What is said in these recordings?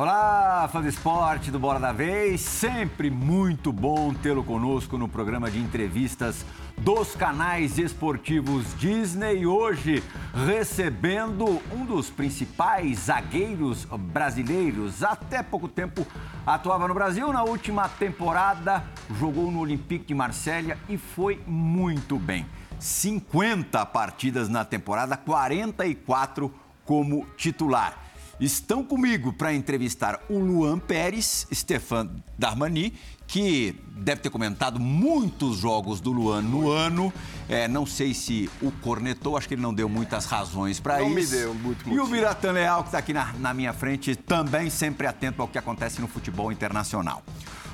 Olá, fã do esporte do Bola da Vez. Sempre muito bom tê-lo conosco no programa de entrevistas dos canais esportivos Disney. Hoje, recebendo um dos principais zagueiros brasileiros. Até pouco tempo atuava no Brasil. Na última temporada, jogou no Olympique de Marselha e foi muito bem. 50 partidas na temporada, 44 como titular. Estão comigo para entrevistar o Luan Pérez, Stefan Darmani, que deve ter comentado muitos jogos do Luan no ano. É, não sei se o cornetou, acho que ele não deu muitas razões para isso. Não me deu muito E o Biratan Leal, que está aqui na, na minha frente, também sempre atento ao que acontece no futebol internacional.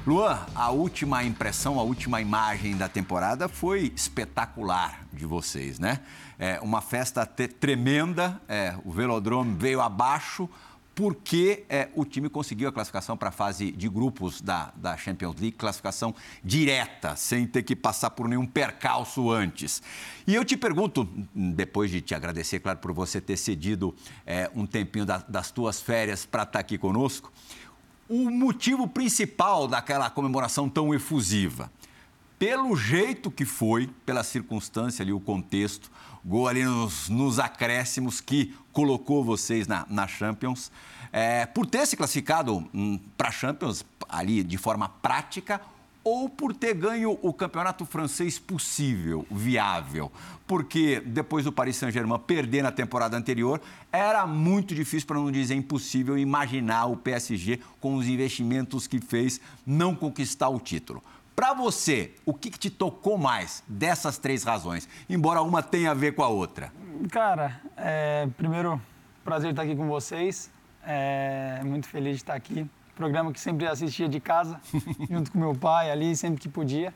Luan, a última impressão, a última imagem da temporada foi espetacular de vocês, né? É, uma festa tremenda, é, o velodrome veio abaixo porque é, o time conseguiu a classificação para a fase de grupos da, da Champions League, classificação direta, sem ter que passar por nenhum percalço antes. E eu te pergunto, depois de te agradecer, claro, por você ter cedido é, um tempinho da, das tuas férias para estar tá aqui conosco, o motivo principal daquela comemoração tão efusiva. Pelo jeito que foi, pela circunstância ali, o contexto, gol ali nos, nos acréscimos que colocou vocês na, na Champions. É, por ter se classificado hum, para a Champions ali de forma prática ou por ter ganho o campeonato francês possível, viável. Porque depois do Paris Saint-Germain perder na temporada anterior, era muito difícil, para não dizer impossível, imaginar o PSG, com os investimentos que fez, não conquistar o título. Para você, o que, que, te tocou mais dessas três razões? Embora uma tenha a ver com a outra. Cara, é, primeiro, prazer estar aqui com vocês. É, muito feliz de estar aqui. Programa que sempre assistia de casa, junto com meu pai ali, sempre que podia.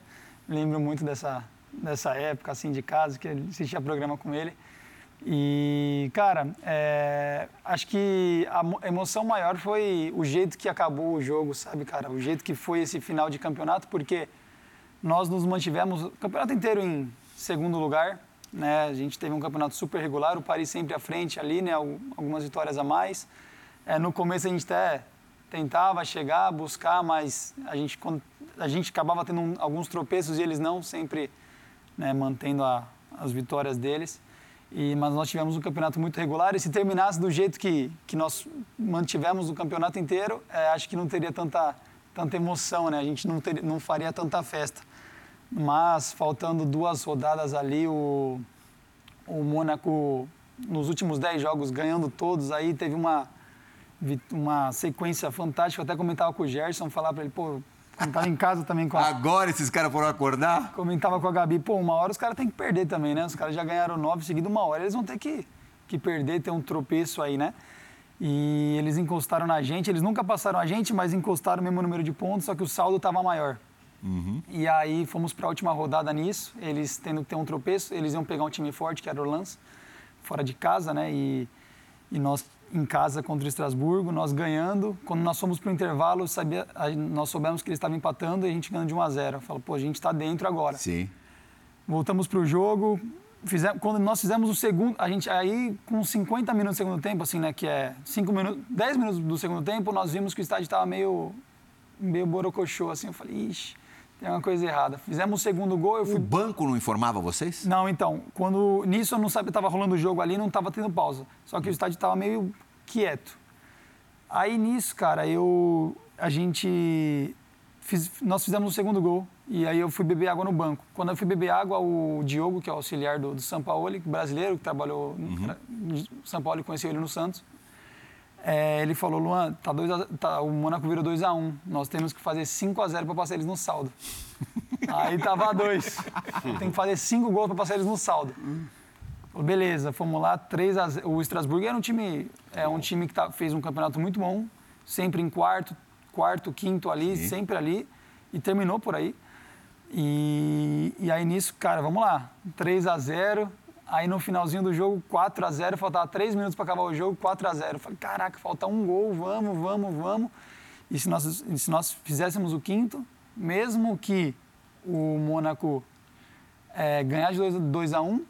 Lembro muito dessa, dessa época, assim, de casa, que assistia programa com ele. E, cara, é, acho que a emoção maior foi o jeito que acabou o jogo, sabe, cara? O jeito que foi esse final de campeonato, porque nós nos mantivemos o campeonato inteiro em segundo lugar, né? A gente teve um campeonato super regular, o Paris sempre à frente ali, né? Algumas vitórias a mais. É, no começo a gente até tentava chegar, buscar, mas a gente, a gente acabava tendo alguns tropeços e eles não, sempre né, mantendo a, as vitórias deles. E, mas nós tivemos um campeonato muito regular e se terminasse do jeito que, que nós mantivemos o campeonato inteiro, é, acho que não teria tanta, tanta emoção, né? A gente não, ter, não faria tanta festa. Mas faltando duas rodadas ali, o, o Mônaco, nos últimos dez jogos, ganhando todos, aí teve uma, uma sequência fantástica. Eu até comentava com o Gerson, falar para ele, pô, quando tava em casa também com a... Agora esses caras foram acordar? Comentava com a Gabi, pô, uma hora os caras têm que perder também, né? Os caras já ganharam nove seguidos, uma hora eles vão ter que, que perder, ter um tropeço aí, né? E eles encostaram na gente, eles nunca passaram a gente, mas encostaram o mesmo número de pontos, só que o saldo estava maior. Uhum. E aí fomos para a última rodada nisso, eles tendo que ter um tropeço, eles iam pegar um time forte, que era o Lance, fora de casa, né? E, e nós em casa contra o Estrasburgo, nós ganhando. Quando nós fomos para o intervalo, sabia, nós soubemos que eles estavam empatando e a gente ganhando de 1 a 0. Falou, pô, a gente está dentro agora. Sim. Voltamos para o jogo. Fizemos, quando nós fizemos o segundo, a gente aí com 50 minutos do segundo tempo, assim, né, que é 5 minutos, 10 minutos do segundo tempo, nós vimos que o estádio estava meio meio borocochô, assim, eu falei, ixi, tem uma coisa errada. Fizemos o segundo gol, eu fui... O banco não informava vocês? Não, então, quando nisso eu não sabia, estava rolando o jogo ali, não estava tendo pausa. Só que o estádio estava meio quieto. Aí nisso, cara, eu a gente fiz, nós fizemos o segundo gol e aí eu fui beber água no banco. Quando eu fui beber água, o Diogo, que é o auxiliar do, do São Paulo, brasileiro que trabalhou uhum. no São Paulo e conheceu ele no Santos, é, ele falou, Luan, tá dois a, tá, o Mônaco virou 2 a 1 um. Nós temos que fazer 5 a 0 para passar eles no saldo. Aí tava dois. Tem que fazer 5 gols para passar eles no saldo. Beleza, fomos lá, 3 a 0. O Estrasburgo era um time, é um time que tá, fez um campeonato muito bom, sempre em quarto, quarto, quinto ali, Sim. sempre ali, e terminou por aí. E, e aí nisso, cara, vamos lá, 3 a 0 Aí no finalzinho do jogo, 4 a 0 faltava 3 minutos para acabar o jogo, 4 a 0 Falei, caraca, falta um gol, vamos, vamos, vamos. E se nós, se nós fizéssemos o quinto, mesmo que o Mônaco é, ganhar de 2 a 1 um,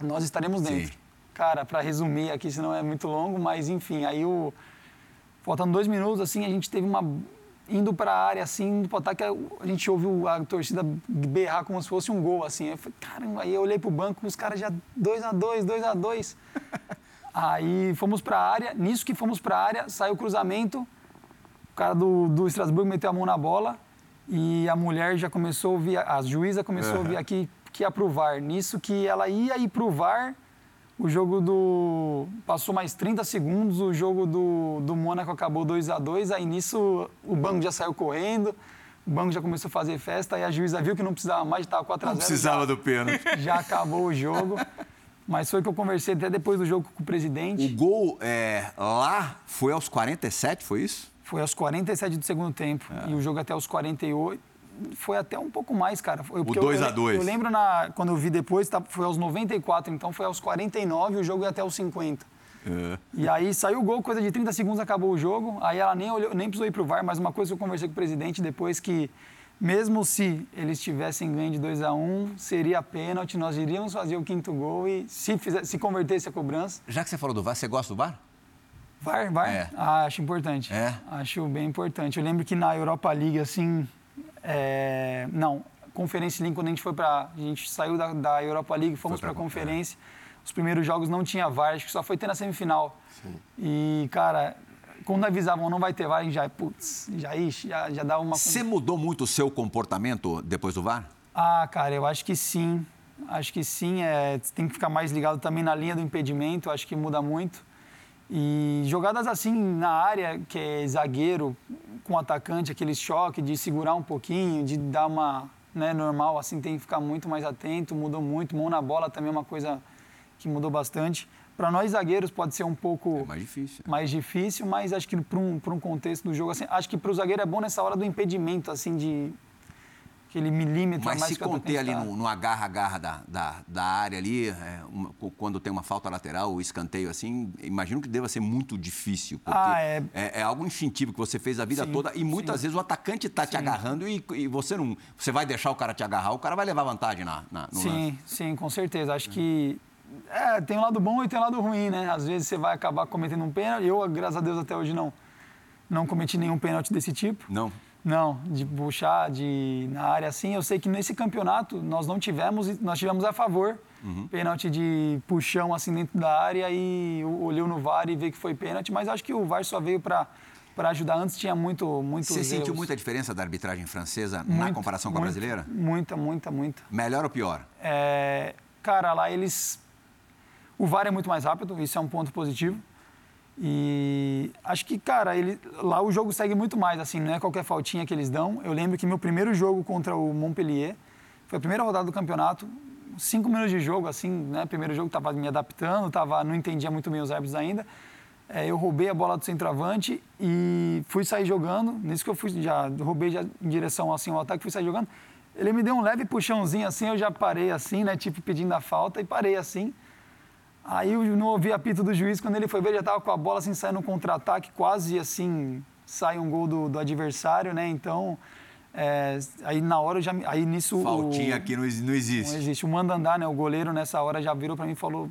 nós estaremos dentro. Sim. Cara, para resumir aqui, senão é muito longo, mas enfim, aí o, faltando dois minutos, assim, a gente teve uma indo para a área, assim, indo para o ataque, a gente ouviu a torcida berrar como se fosse um gol, assim. Eu falei, caramba, aí eu olhei para o banco, os caras já 2 a 2 2 a 2 Aí fomos para a área, nisso que fomos para a área, saiu o cruzamento, o cara do, do Estrasburgo meteu a mão na bola e a mulher já começou a ouvir, a juíza começou uhum. a ouvir aqui que ia pro VAR. Nisso que ela ia ir pro VAR, o jogo do. Passou mais 30 segundos, o jogo do, do Mônaco acabou 2 a 2 Aí nisso o banco já saiu correndo, o banco já começou a fazer festa, aí a juíza viu que não precisava mais, estava 4 a 0 Não precisava já, do pênalti. Já acabou o jogo. Mas foi que eu conversei até depois do jogo com o presidente. O gol é, lá foi aos 47, foi isso? Foi aos 47 do segundo tempo. É. E o jogo até aos 48 foi até um pouco mais, cara. Foi, o 2 a 2 eu, eu, lembro na, quando eu vi depois, tá, foi aos 94, então foi aos 49 e o jogo ia até aos 50. É. E aí saiu o gol, coisa de 30 segundos acabou o jogo. Aí ela nem, olhou, nem precisou ir pro VAR, mas uma coisa que eu conversei com o presidente depois que, mesmo se eles tivessem ganho de 2 a 1 um, seria pênalti, nós iríamos fazer o quinto gol e se, fizer, se convertesse a cobrança. Já que você falou do VAR, você gosta do VAR? VAR, VAR? É. Ah, acho importante. É? Acho bem importante. Eu lembro que na Europa League, assim, é, não, Conferência League, quando a gente foi para. A gente saiu da, da Europa League, fomos para a conferência. É. Os primeiros jogos não tinha VAR, acho que só foi ter na semifinal. Sim. E, cara, quando avisavam não vai ter VAR, a gente já, putz, já, já, já dá uma. Você mudou muito o seu comportamento depois do VAR? Ah, cara, eu acho que sim. Acho que sim. É, tem que ficar mais ligado também na linha do impedimento, acho que muda muito. E jogadas assim na área, que é zagueiro com atacante, aquele choque de segurar um pouquinho, de dar uma né, normal, assim tem que ficar muito mais atento, mudou muito. Mão na bola também é uma coisa que mudou bastante. Para nós zagueiros pode ser um pouco é mais difícil, mais difícil, mas acho que para um, um contexto do jogo, assim, acho que para o zagueiro é bom nessa hora do impedimento, assim, de aquele milímetro Mas mais se conter ali no, no agarra-agarra da, da, da, área ali, é, uma, quando tem uma falta lateral, o escanteio assim, imagino que deva ser muito difícil. Porque ah, é... É, é... algo instintivo que você fez a vida sim, toda e muitas sim. vezes o atacante está te agarrando e, e, você não. Você vai deixar o cara te agarrar, o cara vai levar vantagem na, na no Sim, lance. sim, com certeza. Acho que. É, tem um lado bom e tem um lado ruim, né? Às vezes você vai acabar cometendo um pênalti. Eu, graças a Deus, até hoje não, não cometi nenhum pênalti desse tipo. Não. Não, de puxar de, na área assim. Eu sei que nesse campeonato nós não tivemos, nós tivemos a favor. Uhum. Pênalti de puxão assim dentro da área e olhou no VAR e vê que foi pênalti, mas acho que o VAR só veio para para ajudar. Antes tinha muito, muito. Você sentiu erros. muita diferença da arbitragem francesa muito, na comparação com a brasileira? Muita, muita, muita. Melhor ou pior? É, cara, lá eles. O VAR é muito mais rápido, isso é um ponto positivo. E acho que, cara, ele, lá o jogo segue muito mais, assim, não é qualquer faltinha que eles dão. Eu lembro que meu primeiro jogo contra o Montpellier foi a primeira rodada do campeonato, cinco minutos de jogo, assim, né? Primeiro jogo tava me adaptando, tava, não entendia muito bem os árbitros ainda. É, eu roubei a bola do centroavante e fui sair jogando. Nisso que eu fui, já roubei já em direção assim ao ataque, fui sair jogando. Ele me deu um leve puxãozinho assim, eu já parei assim, né? Tipo, pedindo a falta e parei assim. Aí eu não ouvi apito do juiz, quando ele foi ver, já estava com a bola assim, saindo um contra-ataque, quase assim, sai um gol do, do adversário, né? Então, é, aí na hora já. Aí nisso. Faltinha o, aqui não, não existe. Não existe. O mandandá, né? O goleiro nessa hora já virou para mim e falou: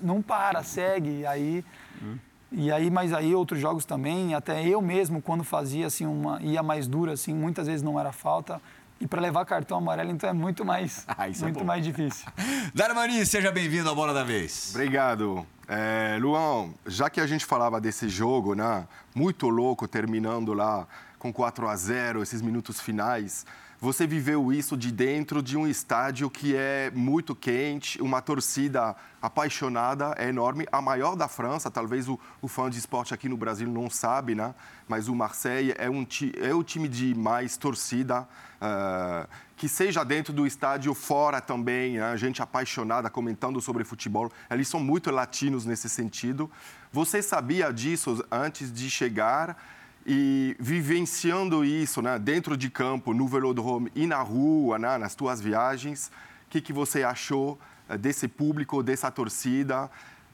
não para, segue. Aí. Hum. E aí, mas aí outros jogos também, até eu mesmo, quando fazia assim, uma. ia mais dura, assim, muitas vezes não era falta. E para levar cartão amarelo, então é muito mais, ah, é muito é mais difícil. Darmani, seja bem-vindo à Bola da Vez. Obrigado. É, Luan, já que a gente falava desse jogo, né, muito louco, terminando lá com 4 a 0 esses minutos finais, você viveu isso de dentro de um estádio que é muito quente, uma torcida apaixonada, é enorme, a maior da França. Talvez o, o fã de esporte aqui no Brasil não sabe, né? Mas o Marseille é, um, é o time de mais torcida, uh, que seja dentro do estádio, fora também, né? gente apaixonada comentando sobre futebol. Eles são muito latinos nesse sentido. Você sabia disso antes de chegar? E vivenciando isso né, dentro de campo, no velodrome e na rua, né, nas tuas viagens, o que, que você achou eh, desse público, dessa torcida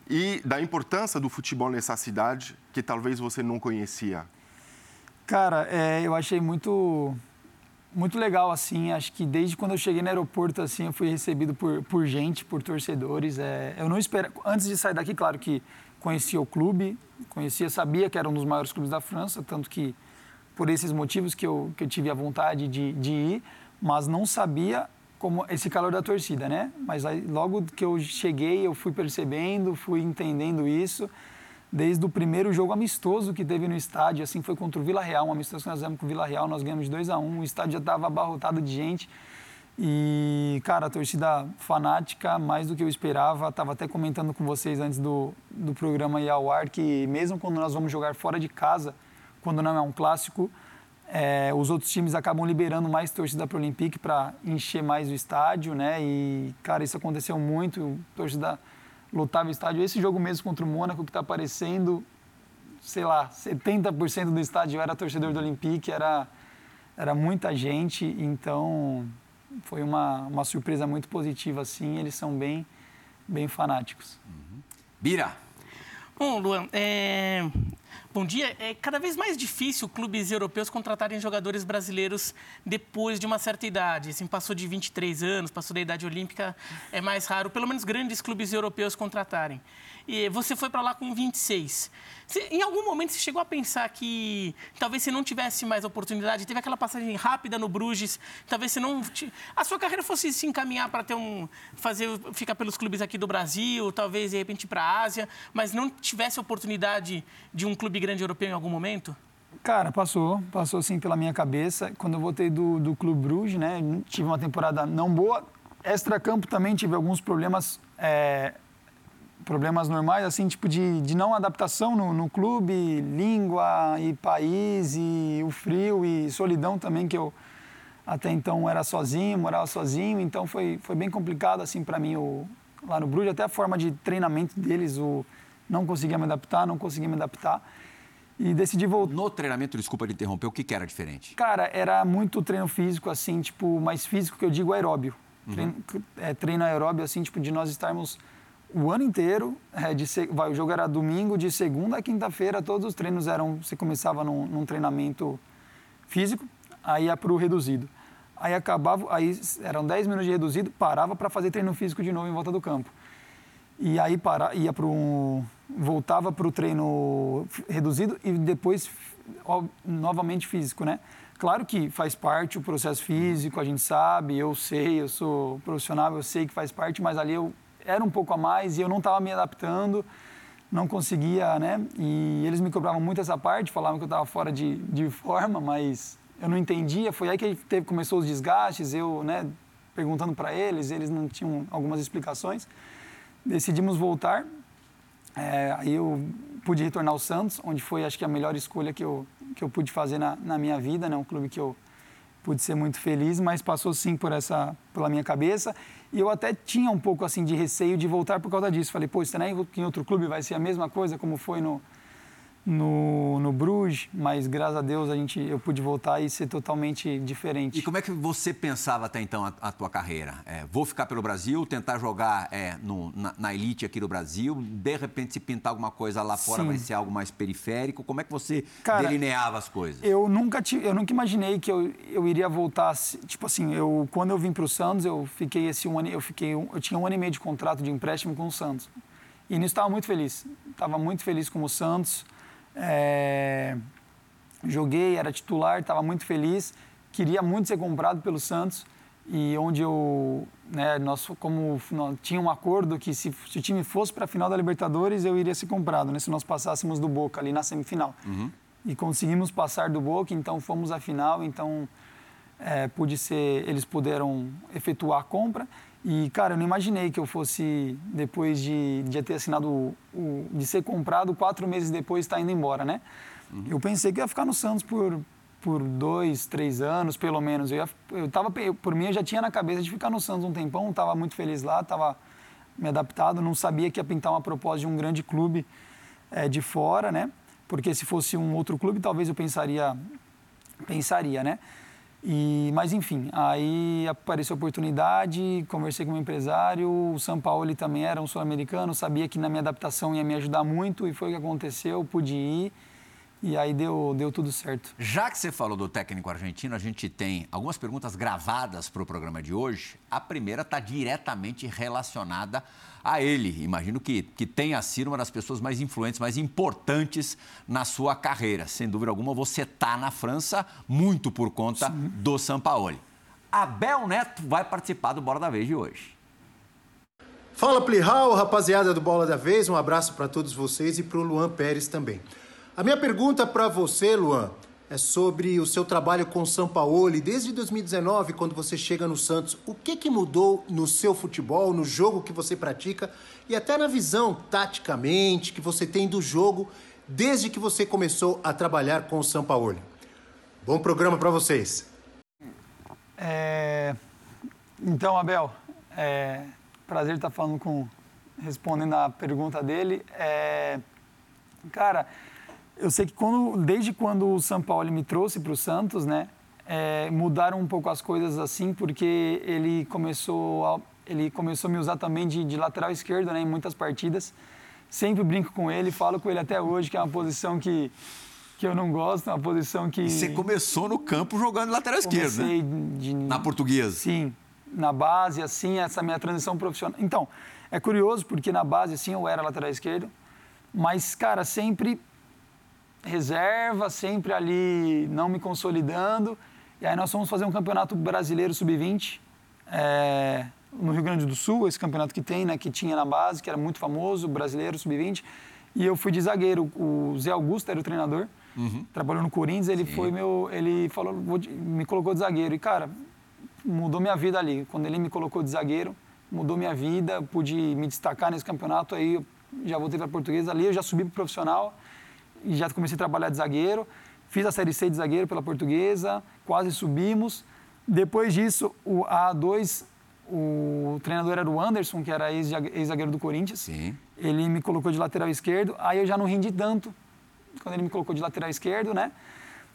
e da importância do futebol nessa cidade que talvez você não conhecia? Cara, é, eu achei muito muito legal assim. Acho que desde quando eu cheguei no aeroporto assim, eu fui recebido por, por gente, por torcedores. É, eu não espero. Antes de sair daqui, claro que conhecia o clube, conhecia, sabia que era um dos maiores clubes da França, tanto que por esses motivos que eu, que eu tive a vontade de, de ir, mas não sabia como esse calor da torcida, né? Mas aí, logo que eu cheguei, eu fui percebendo, fui entendendo isso. Desde o primeiro jogo amistoso que teve no estádio, assim, foi contra o Vila Real, um amistoso que nós fizemos com o Vila Real, nós ganhamos de 2 a 1 um, o estádio já estava abarrotado de gente. E, cara, a torcida fanática, mais do que eu esperava. Estava até comentando com vocês antes do, do programa ir ao ar que, mesmo quando nós vamos jogar fora de casa, quando não é um clássico, é, os outros times acabam liberando mais torcida para o Olympique para encher mais o estádio, né? E, cara, isso aconteceu muito. Torcida lotava o estádio. Esse jogo mesmo contra o Mônaco, que está aparecendo, sei lá, 70% do estádio era torcedor do Olympique, era, era muita gente. Então, foi uma, uma surpresa muito positiva, assim. Eles são bem, bem fanáticos. Uhum. Bira. Bom, Luan, é... bom dia. É cada vez mais difícil clubes europeus contratarem jogadores brasileiros depois de uma certa idade. Assim, passou de 23 anos, passou da idade olímpica, é mais raro, pelo menos grandes clubes europeus contratarem e você foi para lá com 26. Você, em algum momento você chegou a pensar que talvez você não tivesse mais oportunidade, teve aquela passagem rápida no Bruges, talvez você não a sua carreira fosse se encaminhar para ter um fazer ficar pelos clubes aqui do Brasil, talvez de repente para a Ásia, mas não tivesse oportunidade de um clube grande europeu em algum momento? Cara, passou, passou assim pela minha cabeça. Quando eu voltei do, do Clube Bruges, né, tive uma temporada não boa. Extra-campo também tive alguns problemas é, problemas normais, assim, tipo de, de não adaptação no, no clube, língua e país e o frio e solidão também, que eu até então era sozinho, morava sozinho, então foi, foi bem complicado, assim, para mim, o, lá no Bruges, até a forma de treinamento deles, o não conseguia me adaptar, não conseguia me adaptar. E decidi voltar. No treinamento, desculpa de interromper, o que, que era diferente? Cara, era muito treino físico, assim, tipo, mais físico que eu digo aeróbio. Uhum. Treino, é, treino aeróbio, assim, tipo, de nós estarmos o ano inteiro. É, de, vai, o jogo era domingo, de segunda a quinta-feira, todos os treinos eram. Você começava num, num treinamento físico, aí ia para o reduzido. Aí acabava, aí eram 10 minutos de reduzido, parava para fazer treino físico de novo em volta do campo. E aí para, ia para um, voltava para o treino reduzido e depois ó, novamente físico, né? Claro que faz parte o processo físico, a gente sabe, eu sei, eu sou profissional, eu sei que faz parte, mas ali eu era um pouco a mais e eu não estava me adaptando, não conseguia, né? E eles me cobravam muito essa parte, falavam que eu estava fora de, de forma, mas eu não entendia. Foi aí que teve, começou os desgastes, eu, né, perguntando para eles, eles não tinham algumas explicações. Decidimos voltar. É, aí eu pude retornar ao Santos, onde foi, acho que, a melhor escolha que eu, que eu pude fazer na, na minha vida, né? Um clube que eu pude ser muito feliz, mas passou sim por essa, pela minha cabeça. E eu até tinha um pouco assim de receio de voltar por causa disso. Falei, pô, será que em outro clube vai ser a mesma coisa como foi no, no, no Bruges, mas graças a Deus a gente, eu pude voltar e ser totalmente diferente. E como é que você pensava até então a, a tua carreira? É, vou ficar pelo Brasil, tentar jogar é, no, na, na, elite aqui do Brasil, de repente se pintar alguma coisa lá fora Sim. vai ser algo mais periférico. Como é que você Cara, delineava as coisas? Eu nunca, tive, eu nunca imaginei que eu, eu iria voltar, tipo assim, eu, quando eu vim para o Santos, eu fiquei esse um ano, eu fiquei, eu tinha um ano e meio de contrato de empréstimo com o Santos. E nisso estava muito feliz. Estava muito feliz com o Santos. É, joguei, era titular, estava muito feliz, queria muito ser comprado pelo Santos e onde eu, né, nós como nós, tinha um acordo que se, se o time fosse para a final da Libertadores eu iria ser comprado, né, se nós passássemos do Boca ali na semifinal. Uhum. E conseguimos passar do Boca, então fomos à final, então é, pude ser, eles puderam efetuar a compra e, cara, eu não imaginei que eu fosse, depois de, de ter assinado, o, o, de ser comprado, quatro meses depois estar tá indo embora, né? Uhum. Eu pensei que ia ficar no Santos por, por dois, três anos, pelo menos. Eu, ia, eu tava, por mim, eu já tinha na cabeça de ficar no Santos um tempão, estava muito feliz lá, estava me adaptado, não sabia que ia pintar uma proposta de um grande clube é, de fora, né? Porque se fosse um outro clube, talvez eu pensaria, pensaria, né? E, mas enfim, aí apareceu a oportunidade, conversei com o um empresário, o São Paulo ele também era um sul-americano, sabia que na minha adaptação ia me ajudar muito e foi o que aconteceu, pude ir E aí deu, deu tudo certo. Já que você falou do técnico argentino, a gente tem algumas perguntas gravadas para o programa de hoje. A primeira está diretamente relacionada a ele. Imagino que, que tenha sido uma das pessoas mais influentes, mais importantes na sua carreira. Sem dúvida alguma, você está na França muito por conta Sim. do Sampaoli. Abel Neto vai participar do Bola da Vez de hoje. Fala Plihal, rapaziada do Bola da Vez, um abraço para todos vocês e para o Luan Pérez também. A minha pergunta para você, Luan, é sobre o seu trabalho com o Sampaoli desde 2019, quando você chega no Santos. O que, que mudou no seu futebol, no jogo que você pratica e até na visão, taticamente, que você tem do jogo desde que você começou a trabalhar com o Sampaoli? Bom programa para vocês. É... Então, Abel, é... prazer estar falando com respondendo a pergunta dele. É... Cara, eu sei que quando, desde quando o São Paulo me trouxe para o Santos, né, é, mudaram um pouco as coisas assim, porque ele começou a, ele começou a me usar também de, de lateral esquerdo, né, em muitas partidas. Sempre brinco com ele, falo com ele até hoje que é uma posição que que eu não gosto, é uma posição que. E você começou no campo jogando lateral esquerdo, né? De... Na portuguesa. Sim, na base, assim, essa minha transição profissional. Então, é curioso porque na base, assim, eu era lateral esquerdo, mas, cara, sempre reserva, sempre ali não me consolidando. E aí nós fomos fazer um campeonato brasileiro sub-20 é, no Rio Grande do Sul, esse campeonato que tem, né, que tinha na base, que era muito famoso, brasileiro sub-20. E eu fui de zagueiro. O Zé Augusto era o treinador, uhum. trabalhou no Corinthians. Ele Sim. foi meu, ele falou, me colocou de zagueiro. E cara, mudou minha vida ali. Quando ele me colocou de zagueiro, mudou minha vida. Pude me destacar nesse campeonato. Aí já voltei para portuguesa. Ali eu já subi para profissional e já comecei a trabalhar de zagueiro. Fiz a Série C de zagueiro pela Portuguesa, quase subimos. Depois disso, o A2, o treinador era o Anderson, que era ex-zagueiro do Corinthians. Sim. Ele me colocou de lateral esquerdo, aí eu já não rendi tanto quando ele me colocou de lateral esquerdo, né?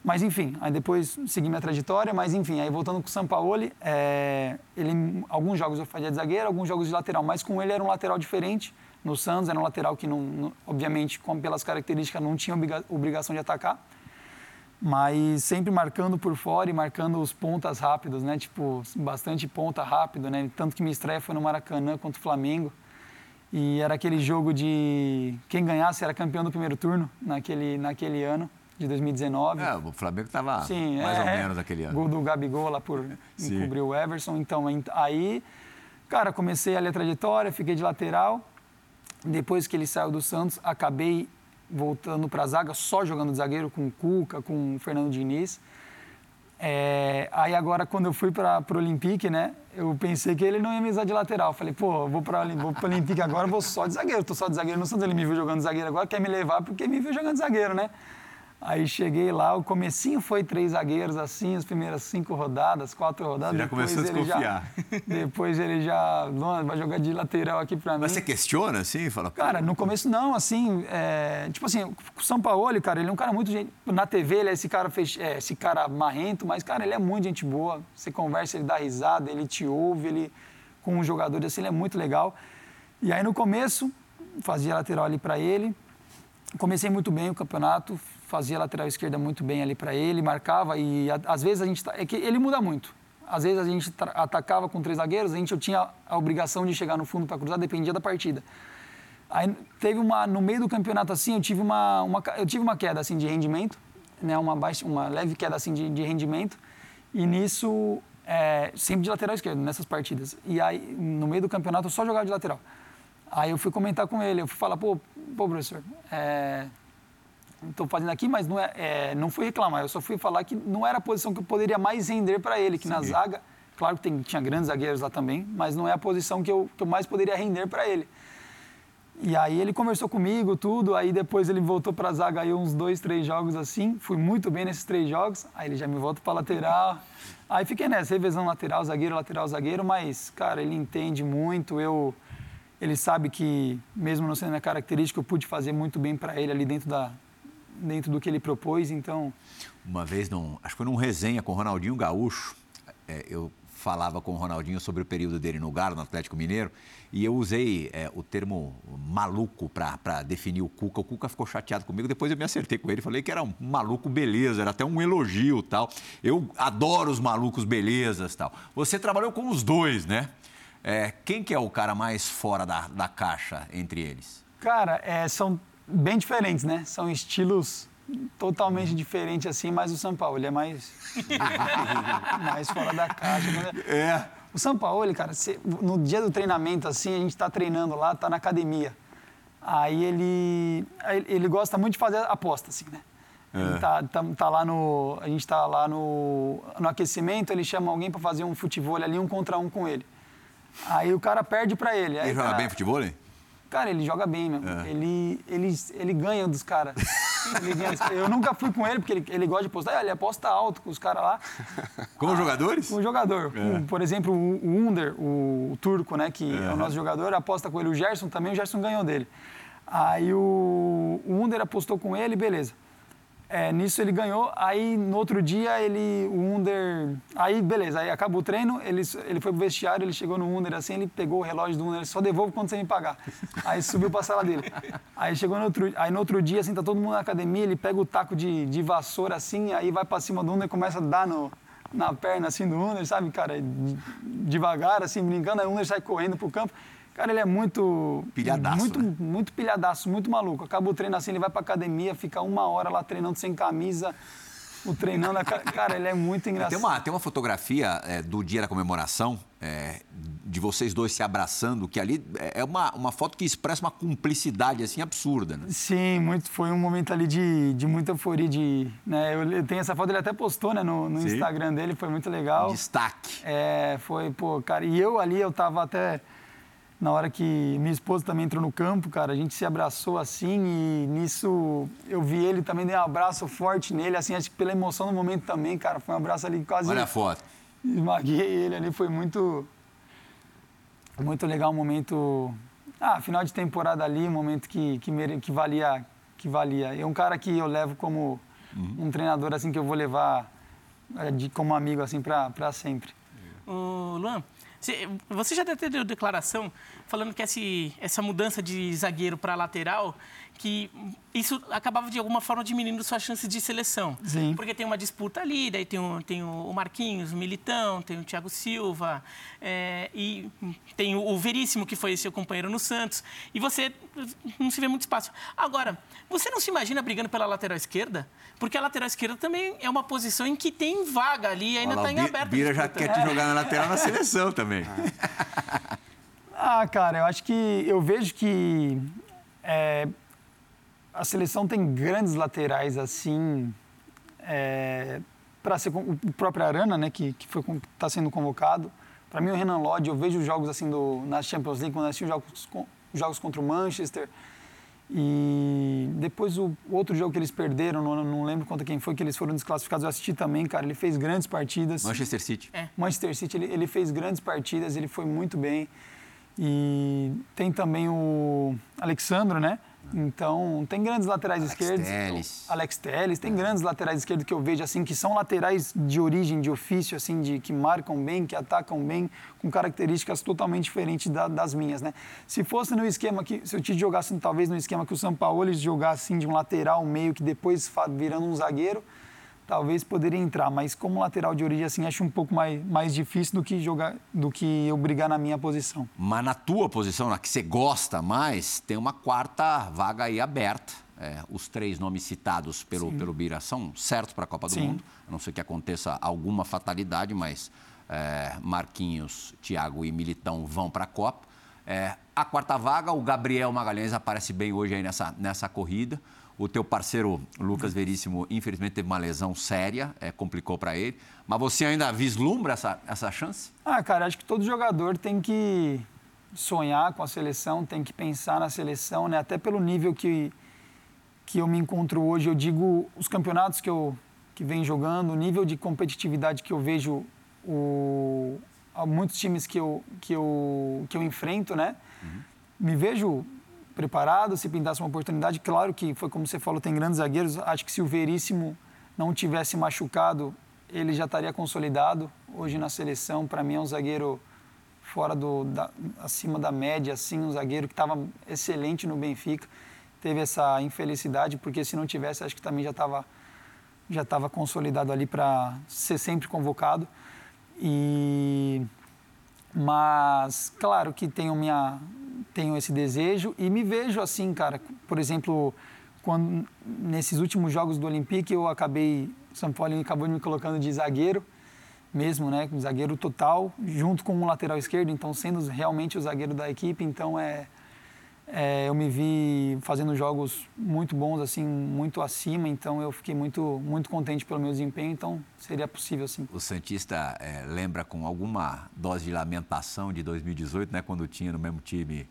Mas enfim, aí depois segui minha trajetória, mas enfim, aí voltando com o Sampaoli, é, ele, alguns jogos eu fazia de zagueiro, alguns jogos de lateral, mas com ele era um lateral diferente no Santos, era um lateral que, não, não, obviamente, como pelas características, não tinha obrigação de atacar, mas sempre marcando por fora e marcando os pontas rápidos, né? Tipo, bastante ponta rápido, né? Tanto que minha estreia foi no Maracanã contra o Flamengo. E era aquele jogo de quem ganhasse era campeão do primeiro turno naquele, naquele ano de 2019. É, o Flamengo estava mais é, ou menos naquele ano. Gol do Gabigol lá por encobrir o Everson. Então, aí, cara, comecei ali a trajetória, fiquei de lateral. Depois que ele saiu do Santos, acabei voltando para a zaga, só jogando de zagueiro com o Cuca, com o Fernando Diniz. É, aí agora, quando eu fui para o Olympique, né, eu pensei que ele não ia me usar de lateral. Falei, pô, vou para o Olympique agora, vou só de zagueiro. Estou só de zagueiro no Santos, ele me viu jogando de zagueiro agora, quer me levar porque me viu jogando de zagueiro, né? Aí cheguei lá, o comecinho foi três zagueiros assim, as primeiras cinco rodadas, quatro rodadas. Você já começou a desconfiar. Já, depois ele já vai jogar de lateral aqui para mim. Mas você questiona assim? Fala, cara, no começo não, assim, é, tipo assim, o São Paulo, cara, ele é um cara muito gente, na TV ele é esse cara fech, é, esse cara marrento, mas cara, ele é muito gente boa. Você conversa, ele dá risada, ele te ouve, ele com os jogadores assim, ele é muito legal. E aí no começo fazia lateral ali para ele. Comecei muito bem o campeonato, fazia lateral esquerda muito bem ali para ele, marcava e a, às vezes a gente é que ele muda muito. Às vezes a gente atacava com três zagueiros, a gente eu tinha a obrigação de chegar no fundo para cruzar, dependia da partida. Aí teve uma no meio do campeonato assim, eu tive uma, uma eu tive uma queda assim de rendimento, né, uma baixa, uma leve queda assim de, de rendimento e nisso é, sempre de lateral esquerdo nessas partidas. E aí no meio do campeonato eu só jogava de lateral. Aí eu fui comentar com ele, eu fui falar, pô, pô professor, é, estou fazendo aqui, mas não, é, é, não fui reclamar, eu só fui falar que não era a posição que eu poderia mais render para ele, que Sim. na zaga, claro que tem, tinha grandes zagueiros lá também, mas não é a posição que eu, que eu mais poderia render para ele. E aí ele conversou comigo, tudo, aí depois ele voltou para a zaga aí uns dois, três jogos assim, fui muito bem nesses três jogos, aí ele já me volta para lateral, aí fiquei nessa, revezão lateral, zagueiro, lateral, zagueiro, mas, cara, ele entende muito, eu... Ele sabe que, mesmo não sendo minha característica, eu pude fazer muito bem para ele ali dentro da, dentro do que ele propôs, então... Uma vez, num, acho que foi num resenha com o Ronaldinho Gaúcho, é, eu falava com o Ronaldinho sobre o período dele no Galo, no Atlético Mineiro, e eu usei é, o termo maluco para definir o Cuca. O Cuca ficou chateado comigo, depois eu me acertei com ele, falei que era um maluco beleza, era até um elogio tal. Eu adoro os malucos belezas tal. Você trabalhou com os dois, né? É, quem que é o cara mais fora da, da caixa entre eles? Cara, é, são bem diferentes, né? São estilos totalmente diferentes assim, mas o São Paulo ele é mais mais fora da caixa. Né? É. O São Paulo, cara, no dia do treinamento assim, a gente está treinando lá, está na academia. Aí ele ele gosta muito de fazer aposta assim, né? É. Ele tá, tá, tá, lá no a gente está lá no, no aquecimento, ele chama alguém para fazer um futebol ali um contra um com ele. Aí o cara perde para ele. Aí, ele joga cara, bem futebol? Hein? Cara, ele joga bem, meu. É. Ele, ele, ele ganha dos caras. Eu nunca fui com ele, porque ele, ele gosta de postar. Ele aposta alto com os caras lá. Com os jogadores? Com jogador. É. Por exemplo, o, o Under, o, o, turco, né, que é. é o nosso jogador, aposta com ele. O Gerson também, o Gerson ganhou dele. Aí o, o Under apostou com ele, beleza. É, nisso ele ganhou, aí no outro dia ele, o Under, aí beleza, aí acabou o treino, ele, ele foi pro vestiário, ele chegou no Under assim, ele pegou o relógio do Under, só devolve quando você me pagar. Aí subiu pra sala dele. Aí chegou no outro, aí no outro dia, assim, tá todo mundo na academia, ele pega o taco de, de vassoura assim, aí vai pra cima do Under e começa a dar no, na perna assim do Under, sabe, cara, devagar assim, brincando, aí o Under sai correndo pro campo. Cara, ele é muito. Pilhadaço. Muito, né? muito pilhadaço, muito maluco. Acaba o treino assim, ele vai pra academia, fica uma hora lá treinando sem camisa, o treinando. Cara, ele é muito engraçado. Tem uma, tem uma fotografia é, do dia da comemoração, é, de vocês dois se abraçando, que ali é, é uma, uma foto que expressa uma cumplicidade assim absurda, né? Sim, muito, foi um momento ali de, de muita euforia. De, né, eu, eu tenho essa foto, ele até postou né, no, no Instagram dele, foi muito legal. Destaque. É, foi, pô, cara, e eu ali, eu tava até na hora que minha esposa também entrou no campo, cara, a gente se abraçou assim e nisso eu vi ele também, dei um abraço forte nele, assim, acho que pela emoção do momento também, cara, foi um abraço ali quase... Olha a foto. Esmaguei ele ali, foi muito... Muito legal, um momento... Ah, final de temporada ali, um momento que, que, que valia... Que valia. É um cara que eu levo como uhum. um treinador, assim, que eu vou levar é, de, como amigo, assim, para sempre. Ô, Luan, você já deu declaração falando que esse, essa mudança de zagueiro para lateral, que isso acabava de alguma forma diminuindo suas chances de seleção. Sim. Porque tem uma disputa ali, daí tem o, tem o Marquinhos, o Militão, tem o Thiago Silva, é, e tem o Veríssimo, que foi seu companheiro no Santos. E você não se vê muito espaço. Agora, você não se imagina brigando pela lateral esquerda? Porque a lateral esquerda também é uma posição em que tem vaga ali e ainda está em aberto. Bira já quer te jogar na lateral na seleção também. Ah, cara, eu acho que eu vejo que é, a seleção tem grandes laterais assim é, para ser o próprio Arana, né, que que está sendo convocado. Para mim o Renan Lodge, eu vejo jogos assim do na Champions League quando eu assisti jogos jogos contra o Manchester e depois o outro jogo que eles perderam, não, não, lembro contra quem foi, que eles foram desclassificados, eu assisti também, cara. Ele fez grandes partidas. Manchester City. É. Manchester City, ele, ele fez grandes partidas, ele foi muito bem. E tem também o Alexandro, né? Então, tem grandes laterais Alex esquerdos. Teles. Alex Telles. Tem grandes laterais esquerdos que eu vejo, assim, que são laterais de origem, de ofício, assim, de, que marcam bem, que atacam bem, com características totalmente diferentes da, das minhas, né? Se fosse no esquema que, se eu te jogasse talvez no esquema que o São Paulo jogasse, assim, de um lateral, meio, que depois virando um zagueiro, talvez poderia entrar, mas como lateral de origem, assim, acho um pouco mais, mais difícil do que jogar, do que eu brigar na minha posição. Mas na tua posição, na que você gosta mais, tem uma quarta vaga aí aberta. É, os três nomes citados pelo, pelo Bira são certos para a Copa do Sim. Mundo. A não ser que aconteça alguma fatalidade, mas é, Marquinhos, Thiago e Militão vão para a Copa. É, a quarta vaga, o Gabriel Magalhães aparece bem hoje aí nessa, nessa corrida. O teu parceiro Lucas Veríssimo, infelizmente, teve uma lesão séria, é, complicou para ele. Mas você ainda vislumbra essa, essa chance? Ah, cara, acho que todo jogador tem que sonhar com a seleção, tem que pensar na seleção, né? Até pelo nível que, que eu me encontro hoje. Eu digo os campeonatos que eu que vem jogando, o nível de competitividade que eu vejo o, muitos times que eu, que eu, que eu enfrento, né? Uhum. Me vejo preparado, se pintasse uma oportunidade. Claro que foi como você falou, tem grandes zagueiros. Acho que se o Veríssimo não tivesse machucado, ele já estaria consolidado hoje na seleção. Para mim é um zagueiro fora do da, acima da média, assim, um zagueiro que estava excelente no Benfica. Teve essa infelicidade porque se não tivesse, acho que também já estava já estava consolidado ali para ser sempre convocado. E mas claro que tenho minha tenho esse desejo e me vejo assim, cara. Por exemplo, quando nesses últimos jogos do Olympique eu acabei São Paulo acabou me colocando de zagueiro mesmo, né, zagueiro total, junto com o lateral esquerdo, então sendo realmente o zagueiro da equipe, então é, é, eu me vi fazendo jogos muito bons, assim, muito acima, então eu fiquei muito, muito contente pelo meu desempenho, então seria possível, sim. O Santista é, lembra com alguma dose de lamentação de 2018, né, quando tinha no mesmo time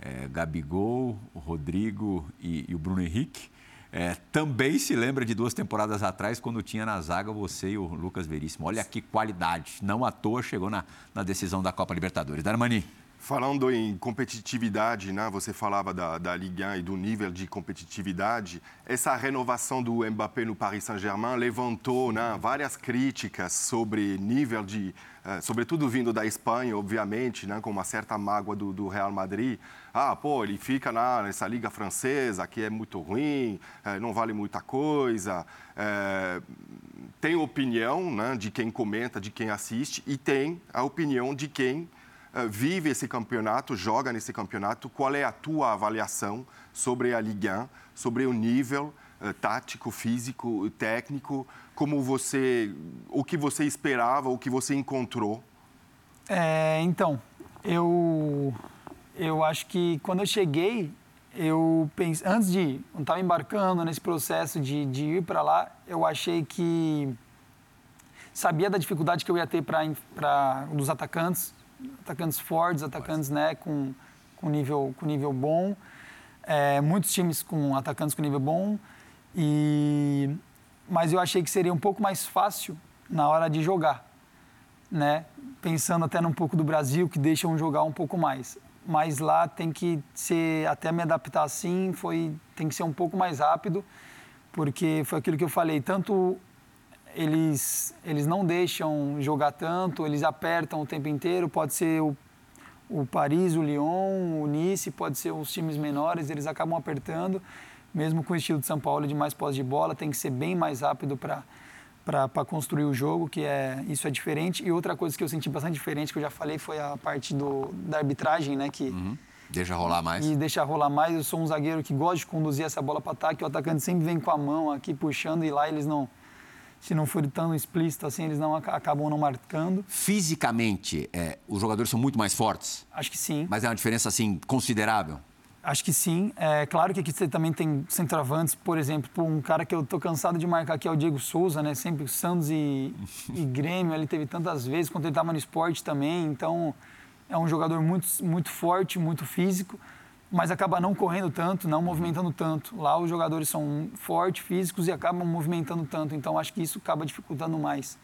é, Gabigol, o Rodrigo e, e o Bruno Henrique, é, também se lembra de duas temporadas atrás, quando tinha na zaga você e o Lucas Veríssimo. Olha que qualidade. Não à toa chegou na, na decisão da Copa Libertadores. Darmani. Falando em competitividade, né? você falava da, da Ligue 1 e do nível de competitividade, essa renovação do Mbappé no Paris Saint-Germain levantou né, várias críticas sobre nível de, sobretudo vindo da Espanha, obviamente, né, com uma certa mágoa do, do, Real Madrid. Ah, pô, ele fica na, nessa liga francesa que é muito ruim, uh, não vale muita coisa. Uh, tem opinião né, de quem comenta, de quem assiste, e tem a opinião de quem eh, vive esse campeonato, joga nesse campeonato, qual é a tua avaliação sobre a Ligue 1, sobre o nível tático, físico, técnico, como você, o que você esperava, o que você encontrou? É, então, eu, eu acho que quando eu cheguei, eu pensei, antes de estar embarcando nesse processo de, de ir para lá, eu achei que sabia da dificuldade que eu ia ter para dos atacantes atacantes fortes, atacantes né, com, com, nível, com nível bom. É, muitos times com atacantes com nível bom. E, mas eu achei que seria um pouco mais fácil na hora de jogar. Né? Pensando até num pouco do Brasil, que deixam jogar um pouco mais. Mas lá tem que ser, até me adaptar assim, foi, tem que ser um pouco mais rápido, porque foi aquilo que eu falei, tanto eles, eles não deixam jogar tanto, eles apertam o tempo inteiro. Pode ser o, o Paris, o Lyon, o Nice, pode ser os times menores, eles acabam apertando. Mesmo com o estilo de São Paulo de mais posse de bola, tem que ser bem mais rápido para para construir o jogo, que é isso é diferente. E outra coisa que eu senti bastante diferente, que eu já falei, foi a parte do, da arbitragem, né? Que, uhum. Deixa rolar mais. E deixa rolar mais. Eu sou um zagueiro que gosta de conduzir essa bola para ataque. O atacante sempre vem com a mão aqui puxando e lá eles não se não for tão explícito assim, eles não acabam não marcando. Fisicamente, é, os jogadores são muito mais fortes? Acho que sim. Mas é uma diferença, assim, considerável? Acho que sim. É claro que aqui você também tem centroavantes, por exemplo, um cara que eu tô cansado de marcar aqui é o Diego Souza, né? Sempre Santos e, e Grêmio, ele teve tantas vezes, quando ele estava no esporte também. Então, é um jogador muito, muito forte, muito físico mas acaba não correndo tanto, não movimentando tanto. Lá os jogadores são fortes, físicos e acabam movimentando tanto, então acho que isso acaba dificultando mais.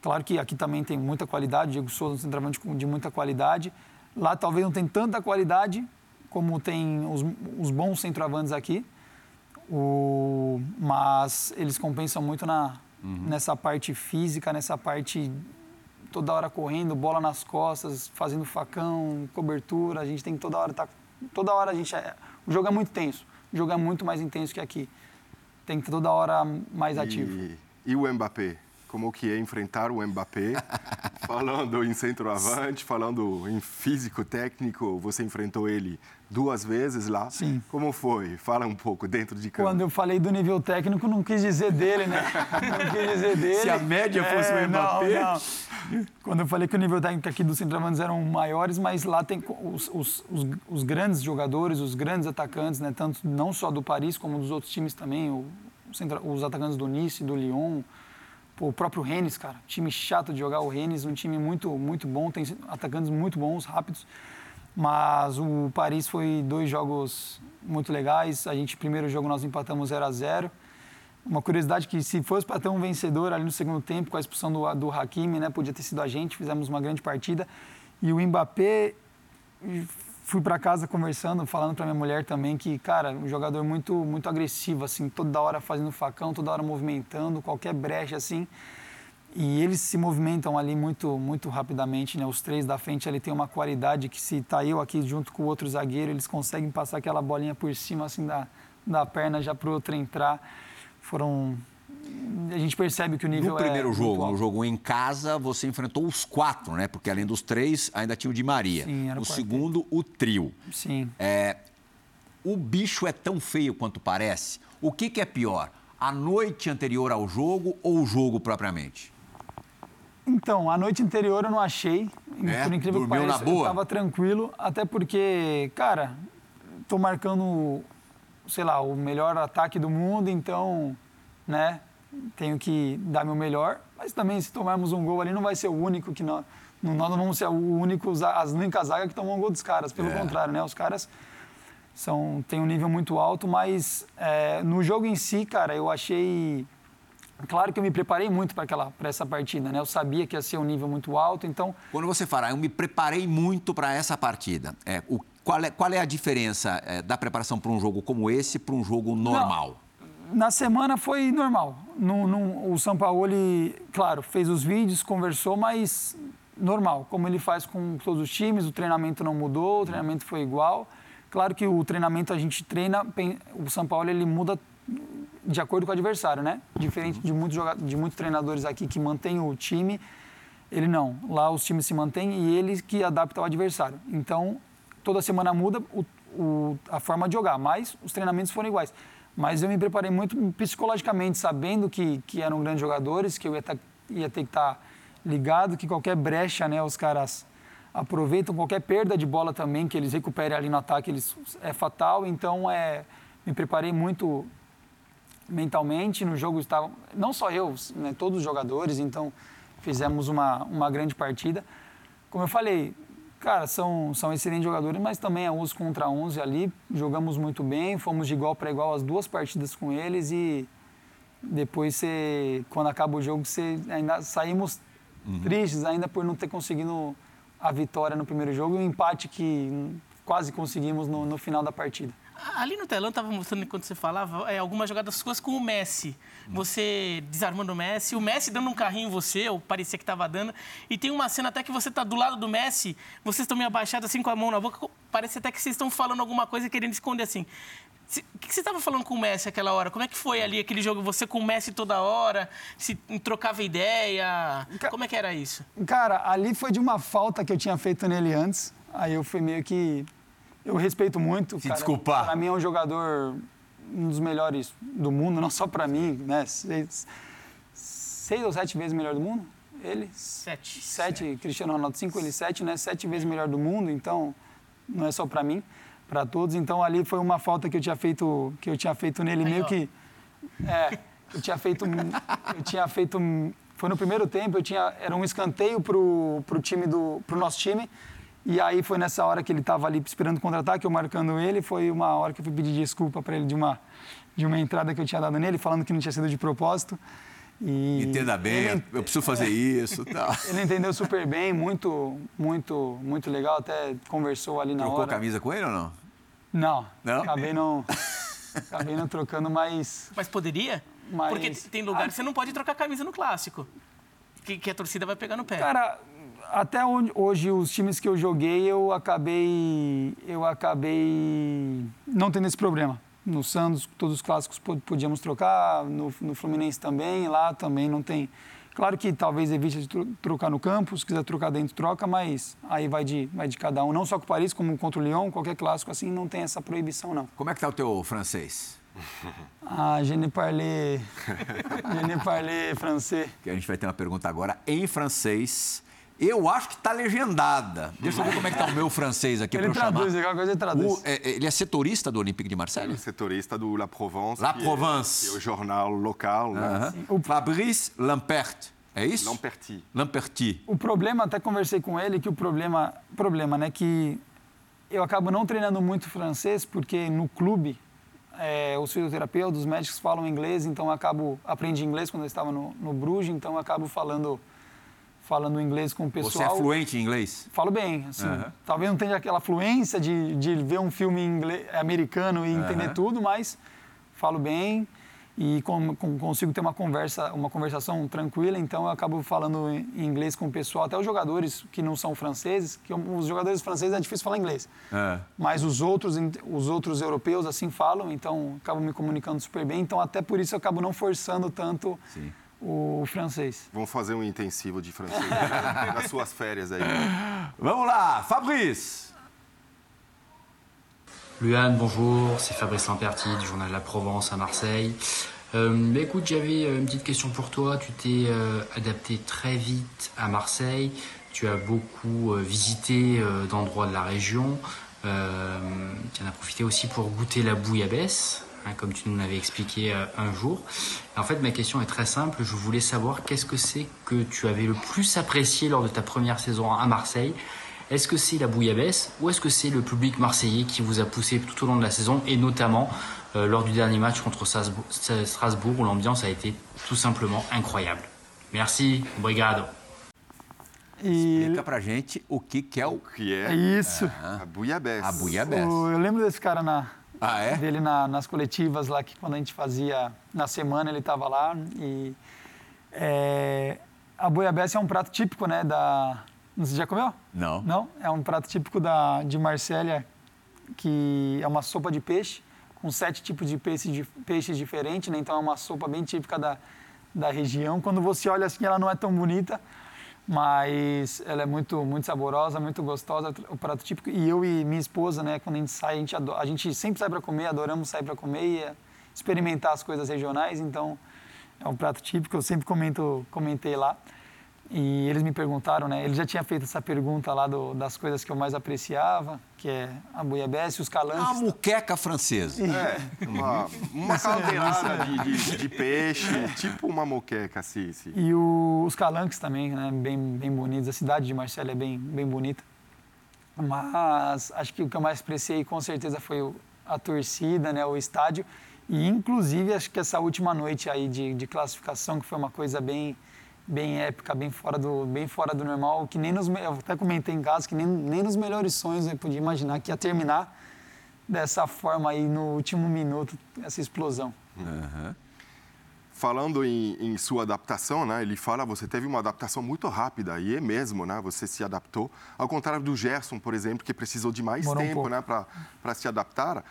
Claro que aqui também tem muita qualidade, Diego Souza um centroavante de muita qualidade. Lá talvez não tem tanta qualidade como tem os, os bons centroavantes aqui, o, mas eles compensam muito na, uhum. nessa parte física, nessa parte toda hora correndo, bola nas costas, fazendo facão, cobertura. A gente tem que toda hora estar tá toda hora a gente. É, o jogo é muito tenso. O jogo é muito mais intenso que aqui. Tem que toda hora mais ativo. E, e o Mbappé? Como que é enfrentar o Mbappé? falando em centroavante, falando em físico técnico, você enfrentou ele duas vezes lá. Sim. Como foi? Fala um pouco dentro de campo. Quando eu falei do nível técnico, não quis dizer dele, né? Não quis dizer dele. Se a média fosse é, o Mbappé. Não, não. Quando eu falei que o nível técnico aqui dos centroavantes eram maiores, mas lá tem os, os, os, os, grandes jogadores, os grandes atacantes, né? Tanto não só do Paris como dos outros times também, o, os atacantes do Nice, do Lyon, Pô, o próprio Rennes, cara, time chato de jogar o Rennes, um time muito muito bom, tem atacantes muito bons, rápidos. Mas o Paris foi dois jogos muito legais. A gente, primeiro jogo, nós empatamos 0 a 0 Uma curiosidade que se fosse para ter um vencedor ali no segundo tempo, com a expulsão do, do Hakimi, né, podia ter sido a gente, fizemos uma grande partida. E o Mbappé, fui para casa conversando, falando para minha mulher também que, cara, um jogador muito, muito agressivo, assim, toda hora fazendo facão, toda hora movimentando, qualquer brecha, assim. E eles se movimentam ali muito, muito rapidamente, né? Os três da frente ali tem uma qualidade que se tá eu aqui junto com o outro zagueiro, eles conseguem passar aquela bolinha por cima assim da, da perna já para o outro entrar. Foram a gente percebe que o nível No primeiro é jogo, no jogo em casa, você enfrentou os quatro, né? Porque além dos três, ainda tinha o Di Maria. Sim, era o o segundo, o trio. Sim. É, o bicho é tão feio quanto parece. O que, que é pior? A noite anterior ao jogo ou o jogo propriamente? Então, a noite anterior eu não achei. É? Por incrível que Dormiu na pareça, eu estava tranquilo, até porque, cara, tô marcando, sei lá, o melhor ataque do mundo, então, né, tenho que dar meu melhor. Mas também, se tomarmos um gol ali, não vai ser o único que nós. Nós não vamos ser o único, as únicas zagas que tomam um gol dos caras. Pelo É. contrário, né? Os caras são, têm um nível muito alto, mas é, no jogo em si, cara, eu achei. Claro que eu me preparei muito para aquela para essa partida, né? Eu sabia que ia ser um nível muito alto, então Quando você fala, eu me preparei muito para essa partida, é, o, qual, é, qual é a diferença é, da preparação para um jogo como esse para um jogo normal? na semana foi normal. No, no, o São Paulo, claro, fez os vídeos, conversou, mas normal, como ele faz com todos os times, o treinamento não mudou, o treinamento foi igual. Claro que o treinamento a gente treina, o São Paulo ele muda de acordo com o adversário, né? Diferente de muitos, de muitos treinadores aqui que mantêm o time, ele não. Lá os times se mantêm e ele que adapta ao adversário. Então, toda semana muda o, o- a forma de jogar, mas os treinamentos foram iguais. Mas eu me preparei muito psicologicamente, sabendo que, que eram grandes jogadores, que eu ia, tá- ia ter que estar ligado, que qualquer brecha, né, os caras aproveitam qualquer perda de bola também, que eles recuperem ali no ataque, eles, é fatal. Então, é, me preparei muito mentalmente no jogo estavam não só eu né, todos os jogadores então fizemos uma, uma grande partida. Como eu falei cara são são excelentes jogadores mas também é 11 contra 11 ali jogamos muito bem fomos de igual para igual as duas partidas com eles e depois você quando acaba o jogo você ainda saímos tristes ainda por não ter conseguido a vitória no primeiro jogo e o empate que quase conseguimos no, no final da partida Ali no telão, estava mostrando enquanto você falava, é, algumas jogadas suas com o Messi. Você desarmando o Messi, o Messi dando um carrinho em você, ou parecia que estava dando. E tem uma cena até que você está do lado do Messi, vocês estão meio abaixados assim com a mão na boca, parece até que vocês estão falando alguma coisa e querendo esconder assim. O que que você estava falando com o Messi aquela hora? Como é que foi ali aquele jogo? Você com o Messi toda hora? Se trocava ideia? Como é que era isso? Cara, ali foi de uma falta que eu tinha feito nele antes. Aí eu fui meio que. Eu respeito muito. Se cara. desculpar. Pra mim é um jogador, um dos melhores do mundo, não só pra mim, né? Seis, seis ou sete vezes melhor do mundo? Ele? Sete. Sete, Cristiano Ronaldo, cinco, ele sete, né? Sete vezes melhor do mundo, então não é só pra mim, pra todos. Então ali foi uma falta que eu tinha feito, que eu tinha feito nele, Aí, meio ó. que. É, eu tinha feito. Eu tinha feito. Foi no primeiro tempo, eu tinha, era um escanteio pro, pro time do. pro nosso time. E aí foi nessa hora que ele estava ali esperando o contra-ataque, eu marcando ele. Foi uma hora que eu fui pedir desculpa para ele de uma, de uma entrada que eu tinha dado nele, falando que não tinha sido de propósito. E Entenda bem, ele- eu preciso fazer isso. Tá. ele entendeu super bem, muito, muito, muito legal. Até conversou ali na Trocou hora. camisa com ele ou não? Não, Não? acabei não, acabei não trocando, mas Mas poderia? Mas- Porque tem lugar que você não pode trocar camisa no clássico. Que, que a torcida vai pegar no pé. Cara, até onde, hoje os times que eu joguei, eu acabei, eu acabei não tendo esse problema. No Santos, todos os clássicos po- podíamos trocar, no, no Fluminense também, lá também não tem. Claro que talvez evite de tro- trocar no campo, se quiser trocar dentro, troca, mas aí vai de, vai de cada um. Não só com o Paris, como contra o Lyon, qualquer clássico assim, não tem essa proibição, não. Como é que tá o teu francês? Ah, je ne parle, je ne parle français. Que a gente vai ter uma pergunta agora em francês. Eu acho que tá legendada. Deixa eu ver como é que tá o meu francês aqui para Ele eu chamar. traduz, qualquer coisa ele traduz. O- é- é- ele é setorista do Olympique de Marseille? setorista do La Provence. La que é- Provence. que é o jornal local, né? Aham. O Fabrice Lampert. É isso? Lamperti. Lamperti. O problema, até conversei com ele, que o problema, problema, né, que eu acabo não treinando muito francês, porque no clube é, os fisioterapeutas, os médicos falam inglês, então eu acabo, aprendi inglês quando eu estava no, no Bruges, então eu acabo falando, falando inglês com o pessoal. Você é fluente em inglês? Falo bem, assim. Talvez não tenha aquela fluência de, de ver um filme inglês, americano e entender tudo, mas falo bem. e com, com, consigo ter uma conversa, uma conversação tranquila, então eu acabo falando em inglês com o pessoal, até os jogadores que não são franceses, que os jogadores franceses é difícil falar inglês, é. mas os outros, os outros europeus assim falam, então acabo me comunicando super bem, então até por isso eu acabo não forçando tanto Sim. O francês. Vamos fazer um intensivo de francês nas suas férias aí. Vamos lá, Fabrice. Luan, bonjour, c'est Fabrice Lamperti du journal La Provence à Marseille. Euh, écoute, j'avais euh, une petite question pour toi. Tu t'es euh, adapté très vite à Marseille. Tu as beaucoup euh, visité d'endroits de la région. tu en as profité aussi pour goûter la bouillabaisse, hein, comme tu nous l'avais expliqué un jour. en fait, ma question est très simple. Je voulais savoir qu'est-ce que c'est que tu avais le plus apprécié lors de ta première saison à Marseille est-ce que c'est la bouillabaisse ou est-ce que c'est le public marseillais qui vous a poussé tout au long de la saison et notamment euh, lors du dernier match contre Strasbourg où l'ambiance a été tout simplement incroyable Merci, obrigado. Explica pra gente o que, que é o que é, isso. a bouillabaisse. A bouillabaisse. eu lembro desse cara na, ah, é? dele na, nas coletivas lá que quando a gente fazia na semana ele estava lá e é, a bouillabaisse é um prato típico, né, da você já comeu? Não. Não? É um prato típico da, de Marsella, que é uma sopa de peixe, com sete tipos de peixes, de, peixes diferentes, né? Então é uma sopa bem típica da, da região. Quando você olha assim, ela não é tão bonita, mas ela é muito, muito saborosa, muito gostosa, o prato típico. E eu e minha esposa, né, quando a gente sai, a gente, adora, a gente sempre sai para comer, adoramos sair para comer e experimentar as coisas regionais, então é um prato típico, eu sempre comento, comentei lá. E eles me perguntaram, né? Ele já tinha feito essa pergunta lá do, das coisas que eu mais apreciava, que é a buiabesse e os calanques. A muqueca francesa. É, uma, uma caldeirada de, de, de, peixe, tipo uma moqueca, assim. sim. E o, os calanques também, né? Bem, bem bonitos. A cidade de Marcelo é bem, bem bonita. Mas acho que o que eu mais apreciei, com certeza, foi a torcida, né? O estádio. E, inclusive, acho que essa última noite aí de, de classificação, que foi uma coisa bem bem épica, bem fora do, bem fora do normal, que nem nos, eu até comentei em casa que nem, nem nos melhores sonhos eu podia imaginar que ia terminar dessa forma aí no último minuto, essa explosão. Uhum. Falando em, em, sua adaptação, né? Ele fala, você teve uma adaptação muito rápida e é mesmo, né? Você se adaptou, ao contrário do Gerson, por exemplo, que precisou de mais Morou tempo, um né? Para se adaptar.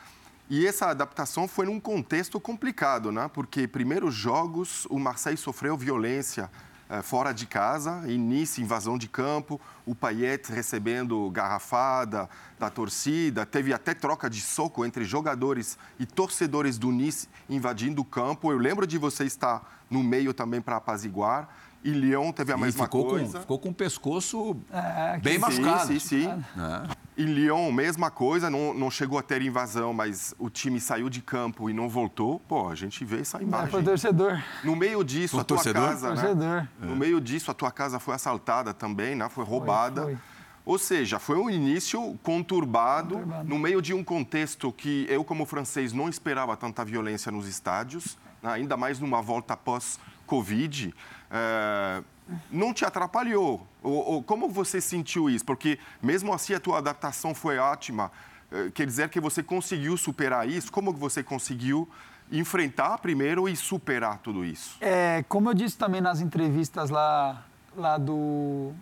E essa adaptação foi num contexto complicado, né? Porque primeiros jogos o Marseille sofreu violência fora de casa, início, invasão de campo, o Payet recebendo garrafada da torcida, teve até troca de soco entre jogadores e torcedores do Nice invadindo o campo. Eu lembro de você estar no meio também para apaziguar. E Lyon teve a e mesma ficou coisa. Com, ficou com o pescoço é, bem sim, machucado. Sim, sim. É. E Lyon, mesma coisa, não, não chegou a ter invasão, mas o time saiu de campo e não voltou. Pô, a gente vê essa imagem. É, foi torcedor. No meio disso, foi a tua torcedor? casa. Né? Torcedor. É. No meio disso, a tua casa foi assaltada também, né? Foi roubada. Foi, foi. Ou seja, foi um início conturbado, conturbado, no meio de um contexto que eu, como francês, não esperava tanta violência nos estádios, né? ainda mais numa volta pós-Covid é, não te atrapalhou? Ou, ou, como você sentiu isso? Porque mesmo assim a tua adaptação foi ótima. É, quer dizer que você conseguiu superar isso? Como você conseguiu enfrentar primeiro e superar tudo isso? É, como eu disse também nas entrevistas lá, lá do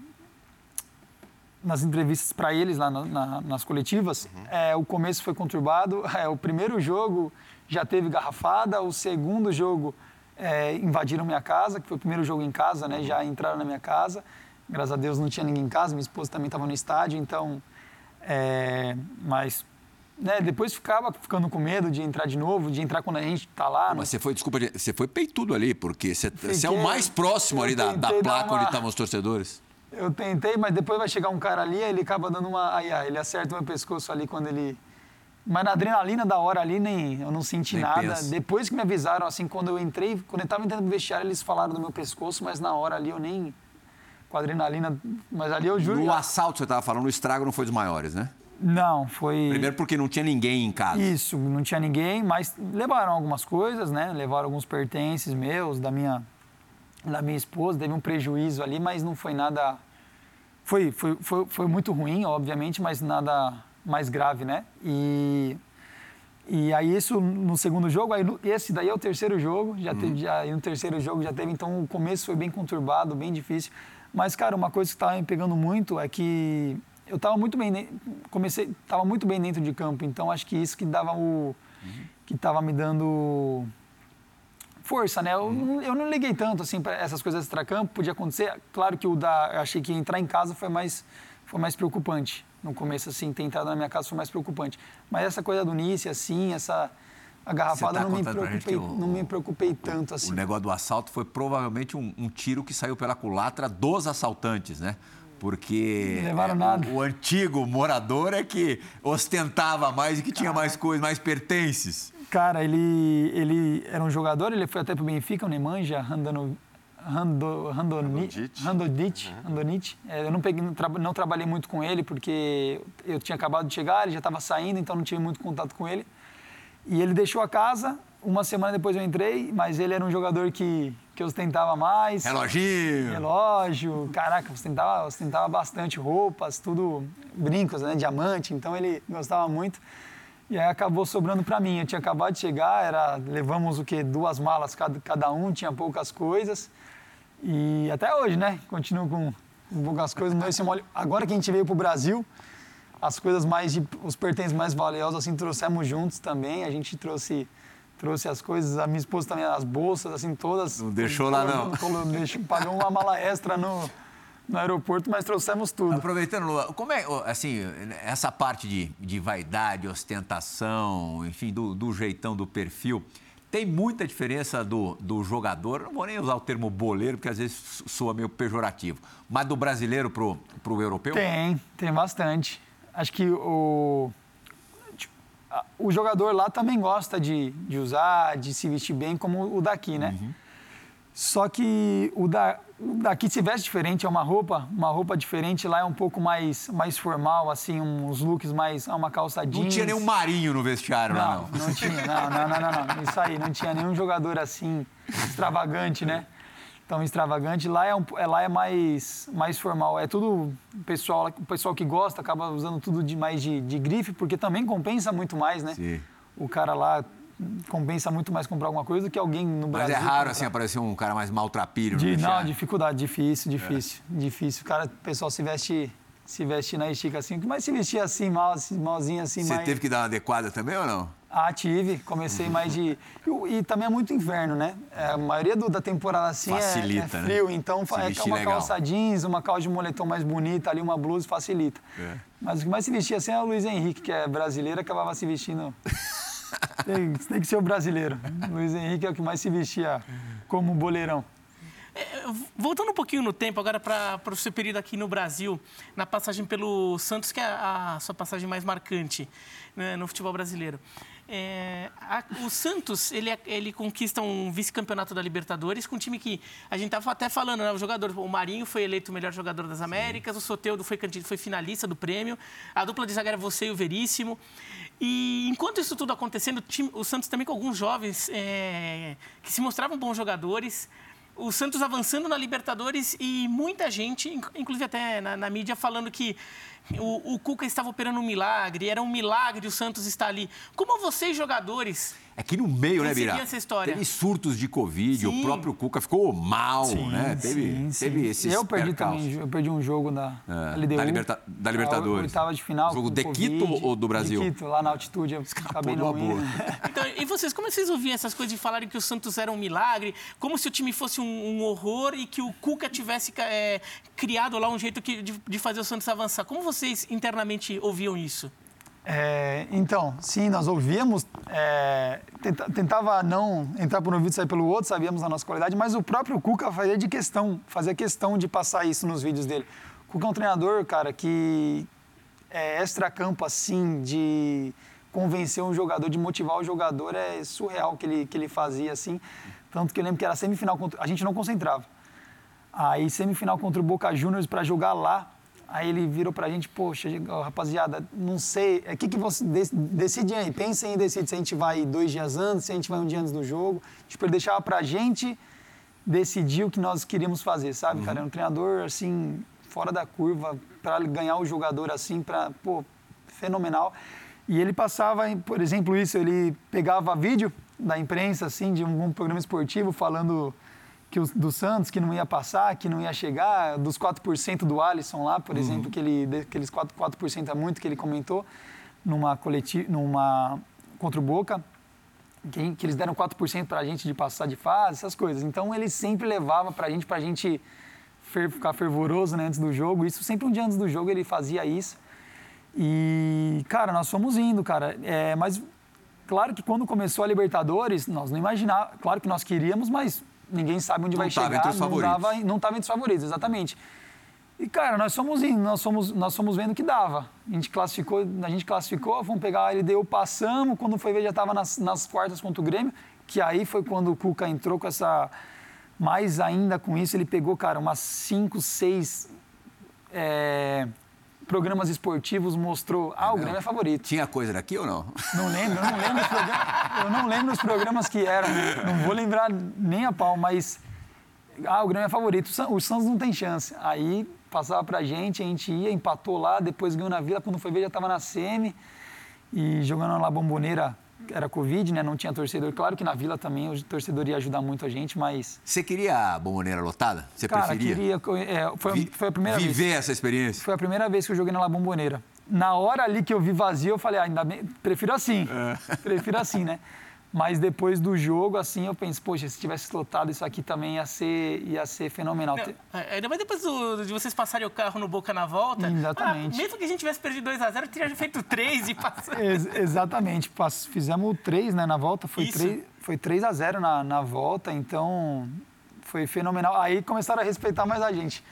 nas entrevistas para eles lá na, na, nas coletivas, uhum. é, o começo foi conturbado. É, o primeiro jogo já teve garrafada, o segundo jogo é, invadiram minha casa, que foi o primeiro jogo em casa, né? Já entraram na minha casa. Graças a Deus não tinha ninguém em casa, minha esposa também estava no estádio, então. É, mas né, depois ficava ficando com medo de entrar de novo, de entrar quando a gente está lá. Mas no... você foi, desculpa, você foi peitudo ali, porque você, Fiquei, você é o mais próximo ali da, da placa uma... onde estavam os torcedores. Eu tentei, mas depois vai chegar um cara ali, ele acaba dando uma. Aí, ele acerta o meu pescoço ali quando ele mas na adrenalina da hora ali, nem, eu não senti nem nada. Penso. Depois que me avisaram, assim, quando eu entrei, quando eu estava entrando no vestiário, eles falaram do meu pescoço, mas na hora ali eu nem. Com a adrenalina. Mas ali eu juro. No assalto você estava falando, o estrago não foi dos maiores, né? Não, foi. Primeiro porque não tinha ninguém em casa. Isso, não tinha ninguém, mas levaram algumas coisas, né? Levaram alguns pertences meus, da minha, da minha esposa, teve um prejuízo ali, mas não foi nada. Foi, foi, foi, foi muito ruim, obviamente, mas nada mais grave, né? E E aí isso no segundo jogo, aí esse daí é o terceiro jogo, já teve, já, e no terceiro jogo já teve, então o começo foi bem conturbado, bem difícil. Mas, cara, uma coisa que estava me pegando muito é que eu estava muito bem, comecei, estava muito bem dentro de campo, então acho que isso que dava o, uhum. que estava me dando força, né? Eu, uhum. eu não liguei tanto assim para essas coisas extra-campo, podia acontecer. Claro que o da, achei que entrar em casa foi mais, foi mais preocupante no começo, assim, ter entrado na minha casa foi mais preocupante. Mas essa coisa do Nice, assim, essa agarrafada, tá não, me preocupei, o, não me preocupei tanto assim. O negócio do assalto foi provavelmente um, um tiro que saiu pela culatra dos assaltantes, né? porque é, o, o, antigo morador é que ostentava mais e que tinha mais coisas, mais pertences. Cara, ele, ele era um jogador, ele foi até para o Benfica, o Nemanja Randano, Rando, Randonic. Randonic. É, eu não, peguei, não trabalhei muito com ele porque eu tinha acabado de chegar, ele já estava saindo, então não tive muito contato com ele. E ele deixou a casa, uma semana depois eu entrei, mas ele era um jogador que, que ostentava mais. Reloginho. Relógio, caraca, ostentava, ostentava bastante roupas, tudo brincos, né, diamante, então ele gostava muito. E aí acabou sobrando para mim. Eu tinha acabado de chegar, era levamos o que duas malas cada, cada um, tinha poucas coisas. E até hoje, né? Continuo com, poucas coisas. Agora que a gente veio para o Brasil, as coisas mais, de, os pertences mais valiosos, assim, trouxemos juntos também. A gente trouxe, trouxe as coisas, a minha esposa também, as bolsas, assim, todas. Não deixou lá, não. Pagou uma mala extra no, no aeroporto, mas trouxemos tudo. Aproveitando, Lua, como é, assim, essa parte de, de vaidade, ostentação, enfim, do, do jeitão, do perfil, tem muita diferença do, do jogador, não vou nem usar o termo boleiro, porque às vezes soa meio pejorativo, mas do brasileiro para o europeu? Tem, tem bastante. Acho que o, o jogador lá também gosta de, de usar, de se vestir bem, como o daqui, né? Uhum. Só que o, da, o daqui se veste diferente, é uma roupa, uma roupa diferente. Lá é um pouco mais, mais formal, assim, uns looks mais, uma calça jeans. Não tinha nenhum marinho no vestiário não, lá, não? Não tinha, não, não, não, não, não, Isso aí, não tinha nenhum jogador assim, extravagante, né? Tão extravagante. Lá é, um, é, lá é mais, mais formal. É tudo, o pessoal, o pessoal que gosta acaba usando tudo de mais de, de grife, porque também compensa muito mais, né? Sim. O cara lá compensa muito mais comprar alguma coisa do que alguém no Brasil. Mas é raro, assim, aparecer um cara mais maltrapilho de, Não, dificuldade, difícil, difícil, é. difícil. O cara, o pessoal se veste, se veste na estica assim, mas se vestir assim, mal, assim, malzinho assim, Você mais... teve que dar uma adequada também ou não? Ah, tive. Comecei mais de... E, e, também é muito inverno, né? É, a maioria do, da temporada assim é- facilita, é, é frio, né? então se é uma legal. calça jeans, uma calça de moletom mais bonita, ali uma blusa facilita. É. Mas o que mais se vestia assim é o Luiz Henrique, que é brasileiro, acabava se vestindo... Tem, tem que ser o brasileiro. Luiz Henrique é o que mais se vestia como boleirão. É, voltando um pouquinho no tempo, agora para o seu período aqui no Brasil, na passagem pelo Santos, que é a, a sua passagem mais marcante né, no futebol brasileiro. É, a, o Santos, ele, é, ele conquista um vice-campeonato da Libertadores com um time que a gente estava até falando, né, o jogador, o Marinho foi eleito o melhor jogador das Américas, Sim. o Soteudo foi, foi finalista do prêmio, a dupla de zaga era você e o Veríssimo. E enquanto isso tudo acontecendo, o, Santos também com alguns jovens é, que se mostravam bons jogadores, o Santos avançando na Libertadores e muita gente, inclusive até na, na mídia, falando que o, o, Cuca estava operando um milagre, era um milagre o Santos estar ali. Como vocês, jogadores, é que no meio, né, Bira? essa história. Teve surtos de Covid, sim. o próprio Cuca ficou mal, sim, né? Teve, sim, teve esses Eu perdi também, eu perdi um jogo na é, LDU. Da, liberta, da Libertadores. Oitava de final. Jogo de Quito ou do Brasil? De Quito, lá na altitude, eu acabei não indo. Então, e vocês, como vocês ouviam essas coisas de falarem que o Santos era um milagre, como se o time fosse um, um horror e que o Cuca tivesse é, criado lá um jeito que, de, de fazer o Santos avançar? Como vocês internamente ouviam isso? É, então, sim, nós ouvíamos, é, tentava não entrar por um ouvido e sair pelo outro, sabíamos a nossa qualidade, mas o próprio Cuca fazia de questão, fazia questão de passar isso nos vídeos dele. O Cuca é um treinador, cara, que é extra-campo, assim, de convencer um jogador, de motivar o jogador, é surreal que ele, que ele fazia, assim. Tanto que eu lembro que era semifinal, contra, a gente não concentrava. Aí, semifinal contra o Boca Juniors para jogar lá, Aí ele virou pra gente, poxa, rapaziada, não sei, o é, que, que você decide aí, pensem e decide se a gente vai dois dias antes, se a gente vai um dia antes do jogo. Tipo, ele deixava pra gente decidir o que nós queríamos fazer, sabe, uhum. cara? É um treinador, assim, fora da curva, para ganhar o jogador assim, para, pô, fenomenal. E ele passava, por exemplo, isso, ele pegava vídeo da imprensa, assim, de um, um programa esportivo falando que do Santos, que não ia passar, que não ia chegar, dos 4% do Alisson lá, por uhum. exemplo, que ele, aqueles 4%, 4% é muito que ele comentou numa coletiva, numa contra o Boca, que, que eles deram 4% para a gente de passar de fase, essas coisas. Então ele sempre levava para a gente, para a gente fer, ficar fervoroso né, antes do jogo. Isso sempre um dia antes do jogo ele fazia isso. E, cara, nós fomos indo, cara. É, mas, claro que quando começou a Libertadores, nós não imaginávamos. Claro que nós queríamos, mas ninguém sabe onde não vai chegar. Entre os não estava não estava entre os favoritos, exatamente. E, cara, nós fomos indo, nós fomos, nós fomos vendo que dava. A gente classificou, a gente classificou, fomos pegar a LDU, passamos. Quando foi ver, já estava nas, nas quartas contra o Grêmio, que aí foi quando o Cuca entrou com essa. Mais ainda com isso, ele pegou, cara, umas cinco, seis. É programas esportivos mostrou, ah, o Grêmio é favorito. Tinha coisa daqui ou não? Não lembro, eu não lembro os programas, eu não lembro os programas que eram, não vou lembrar nem a pau, mas ah, o Grêmio é favorito, o Santos não tem chance. Aí passava pra gente, a gente ia, empatou lá, depois ganhou na Vila, quando foi ver já estava na semi e jogando lá Bomboneira era Covid, né? Não tinha torcedor. Claro que na Vila também o torcedor ia ajudar muito a gente, mas... Você queria a bomboneira lotada? Você Cara, preferia? queria. É, foi, Vi, foi a primeira viver vez. Viver essa experiência? Foi a primeira vez que eu joguei na La Bomboneira. Na hora ali que eu vi vazio, eu falei, ah, ainda bem, prefiro assim. É. Prefiro assim, né? Mas depois do jogo, assim, eu penso, poxa, se tivesse lotado isso aqui também ia ser, ia ser fenomenal. Não, é, ainda mais depois do, de vocês passarem o carro no Boca na volta. Exatamente. Ah, mesmo que a gente tivesse perdido 2x0, teria feito 3 e passado. Ex exatamente. Fizemos 3 né, na volta, foi 3, foi 3 a 0 na, na volta, então foi fenomenal. Aí começaram a respeitar mais a gente.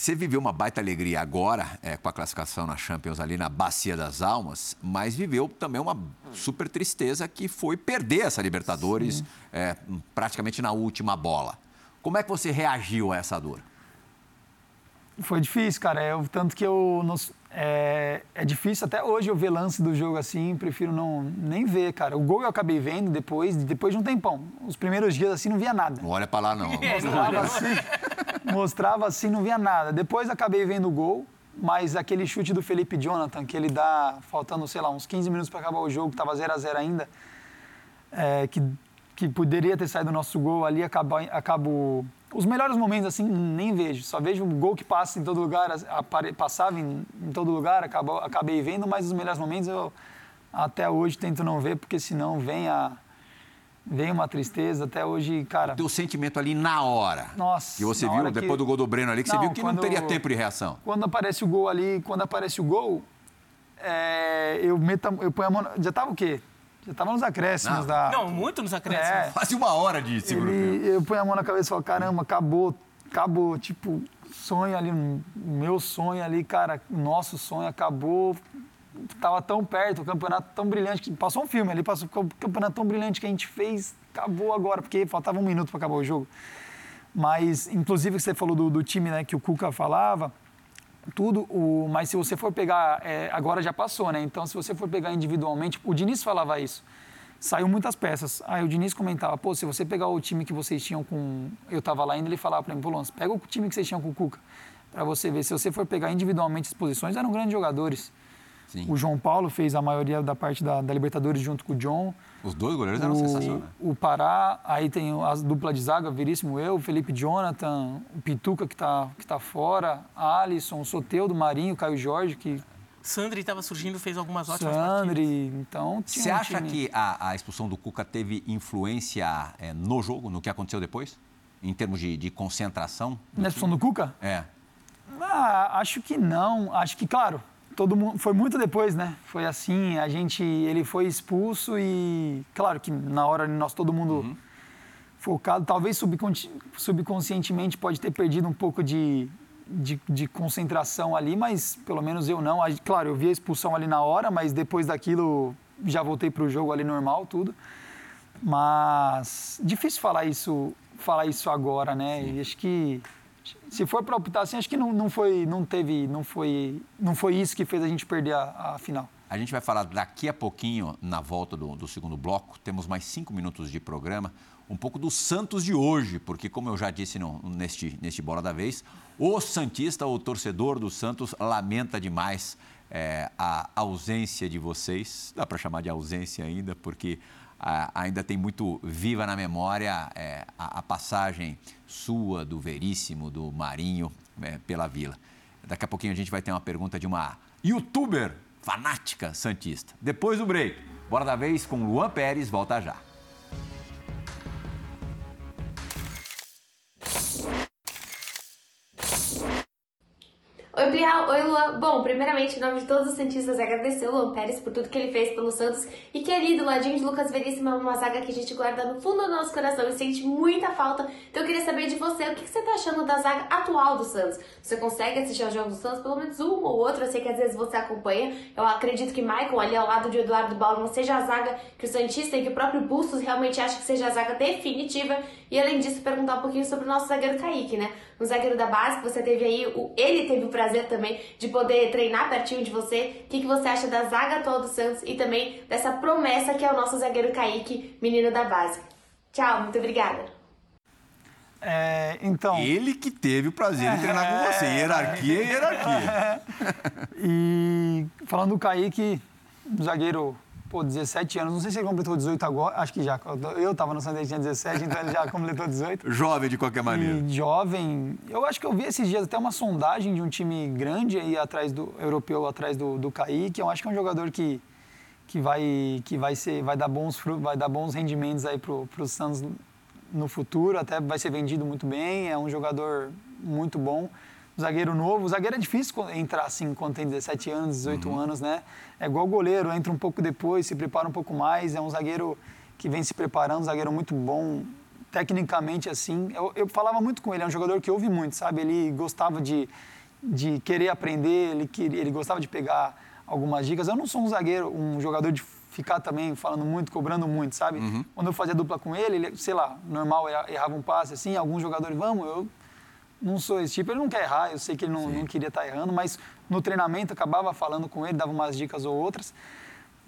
Você viveu uma baita alegria agora é, com a classificação na Champions ali na Bacia das Almas, mas viveu também uma super tristeza que foi perder essa Libertadores é, praticamente na última bola. Como é que você reagiu a essa dor? Foi difícil, cara. Eu, tanto que eu. é, é, difícil até hoje eu ver lance do jogo assim, prefiro não nem ver, cara. O gol eu acabei vendo depois, depois de um tempão. Os primeiros dias assim não via nada. Não olha pra lá, não. Mostrava assim, mostrava assim, não via nada. Depois acabei vendo o gol, mas aquele chute do Felipe Jonathan, que ele dá faltando, sei lá, uns 15 minutos para acabar o jogo, que tava 0 a 0 ainda, é, que, que poderia ter saído o nosso gol ali, acabou, acabou os melhores momentos, assim, nem vejo. Só vejo o gol que passa em todo lugar, passava em, em todo lugar, acabou, acabei vendo, mas os melhores momentos eu até hoje tento não ver, porque senão vem a. Vem uma tristeza, até hoje, cara. O teu sentimento ali na hora. Nossa. Que você viu depois que... do gol do Breno ali, que não, você viu que quando, não teria tempo de reação. Quando aparece o gol ali, quando aparece o gol, é, eu, meto, eu ponho a mão. Já tava o quê? Já estava nos acréscimos não. da. Não, muito nos acréscimos. É. Quase uma hora de segundo ele, Eu ponho a mão na cabeça e falo, caramba, acabou, acabou. Tipo, sonho ali, meu sonho ali, cara, nosso sonho acabou. Tava tão perto, o campeonato tão brilhante. Passou um filme ali, passou o campeonato tão brilhante que a gente fez, acabou agora, porque faltava um minuto para acabar o jogo. Mas, inclusive, você falou do, do time né, que o Cuca falava tudo, o, mas se você for pegar, é, agora já passou, né? Então, se você for pegar individualmente, o Diniz falava isso. Saiu muitas peças. Aí o Diniz comentava, pô, se você pegar o time que vocês tinham com. Eu estava lá ainda, ele falava para mim, pô, Lons, pega o time que vocês tinham com o Cuca, para você ver. Se você for pegar individualmente as posições, eram grandes jogadores. Sim. O João Paulo fez a maioria da parte da, da Libertadores junto com o John. Os dois goleiros eram sensacionais. O Pará, aí tem a dupla de zaga, Veríssimo eu, o Felipe Jonathan, o Pituca que está que tá fora, Alisson, o Soteudo, Marinho, Caio Jorge, que Sandri estava surgindo, fez algumas ótimas Sandri, partidas. então Você um acha time... que a, a, expulsão do Cuca teve influência é, no jogo, no que aconteceu depois? Em termos de, de concentração? Na expulsão do Cuca? É. Ah, acho que não. Acho que, claro, todo mundo foi muito depois, né? Foi assim, a gente ele foi expulso e claro que na hora nós todo mundo uhum. focado, talvez subconscientemente pode ter perdido um pouco de, de, de, concentração ali, mas pelo menos eu não. Claro, eu vi a expulsão ali na hora, mas depois daquilo já voltei para o jogo ali normal, tudo. Mas difícil falar isso, falar isso agora, né? E acho que se for para optar assim, acho que não, não foi, não teve, não foi, não foi isso que fez a gente perder a, a final. A gente vai falar daqui a pouquinho, na volta do, do, segundo bloco, temos mais cinco minutos de programa, um pouco do Santos de hoje, porque, como eu já disse no, neste, neste Bola da Vez, o Santista, o torcedor do Santos, lamenta demais é, a ausência de vocês, dá para chamar de ausência ainda, porque ainda tem muito viva na memória é, a, a, passagem sua, do Veríssimo, do Marinho, é, pela Vila. Daqui a pouquinho a gente vai ter uma pergunta de uma youtuber fanática santista. Depois do break, bora da vez com Luan Pérez, volta já. Oi, Prial. Oi, Luan. Bom, primeiramente, em nome de todos os Santistas, agradecer o Luan Pérez por tudo que ele fez pelo Santos e que ali do ladinho de Lucas Veríssimo é uma zaga que a gente guarda no fundo do nosso coração e sente muita falta. Então eu queria saber de você, o que você tá achando da zaga atual do Santos? Você consegue assistir aos jogos do Santos? Pelo menos um ou outro, eu sei que às vezes você acompanha. Eu acredito que Michael ali ao lado de Eduardo Bauman seja a zaga que o Santista e que o próprio Bustos realmente acha que seja a zaga definitiva. E além disso, perguntar um pouquinho sobre o nosso zagueiro Kaique, né? Um zagueiro da base que você teve aí, ele teve o prazer também de poder treinar pertinho de você. O que, que você acha da zaga atual do Santos e também dessa promessa que é o nosso zagueiro Kaique, menino da base. Tchau, muito obrigada. É, então. Ele que teve o prazer de treinar com você. Hierarquia é hierarquia. e falando do Kaique, zagueiro pô, 17 anos, não sei se ele completou 18 agora, acho que já. Eu estava no Santos tinha 17, então ele já completou 18. Jovem de qualquer maneira. E jovem. Eu acho que eu vi esses dias até uma sondagem de um time grande aí atrás do europeu, atrás do, do Kaique. Eu acho que é um jogador que, que vai que vai ser vai dar bons vai dar bons rendimentos aí pro, pro Santos no futuro, até vai ser vendido muito bem, é um jogador muito bom zagueiro novo. O zagueiro é difícil entrar assim quando tem 17 anos, 18 uhum. anos, né? É igual goleiro, entra um pouco depois, se prepara um pouco mais. É um zagueiro que vem se preparando, um zagueiro muito bom, tecnicamente assim. Eu, eu falava muito com ele, é um jogador que ouve muito, sabe? Ele gostava de, de querer aprender, ele, queria, ele gostava de pegar algumas dicas. Eu não sou um zagueiro, um jogador de ficar também falando muito, cobrando muito, sabe? Uhum. Quando eu fazia dupla com ele, ele, sei lá, normal, errava um passe assim, alguns jogadores, vamos, eu não sou esse tipo. Ele não quer errar, eu sei que ele não, não queria estar errando, mas no treinamento acabava falando com ele, dava umas dicas ou outras.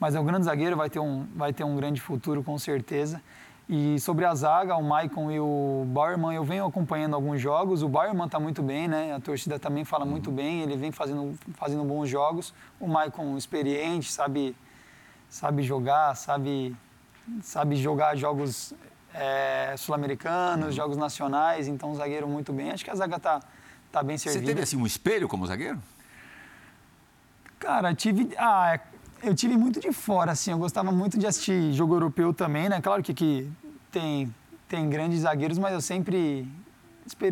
Mas é um grande zagueiro, vai ter um, vai ter um grande futuro com certeza. E sobre a zaga, o Maicon e o Bauerman, eu venho acompanhando alguns jogos. O Bauerman está muito bem, né? A torcida também fala uhum. muito bem, ele vem fazendo, fazendo bons jogos. O Maicon experiente, sabe, sabe jogar, sabe, sabe jogar jogos é, sul-americanos, jogos nacionais, então um zagueiro muito bem. Acho que a zaga tá, tá bem servida. Você teve assim um espelho como zagueiro? Cara, tive. Ah, eu tive muito de fora, assim. Eu gostava muito de assistir jogo europeu também, né? Claro que, que tem, tem grandes zagueiros, mas eu sempre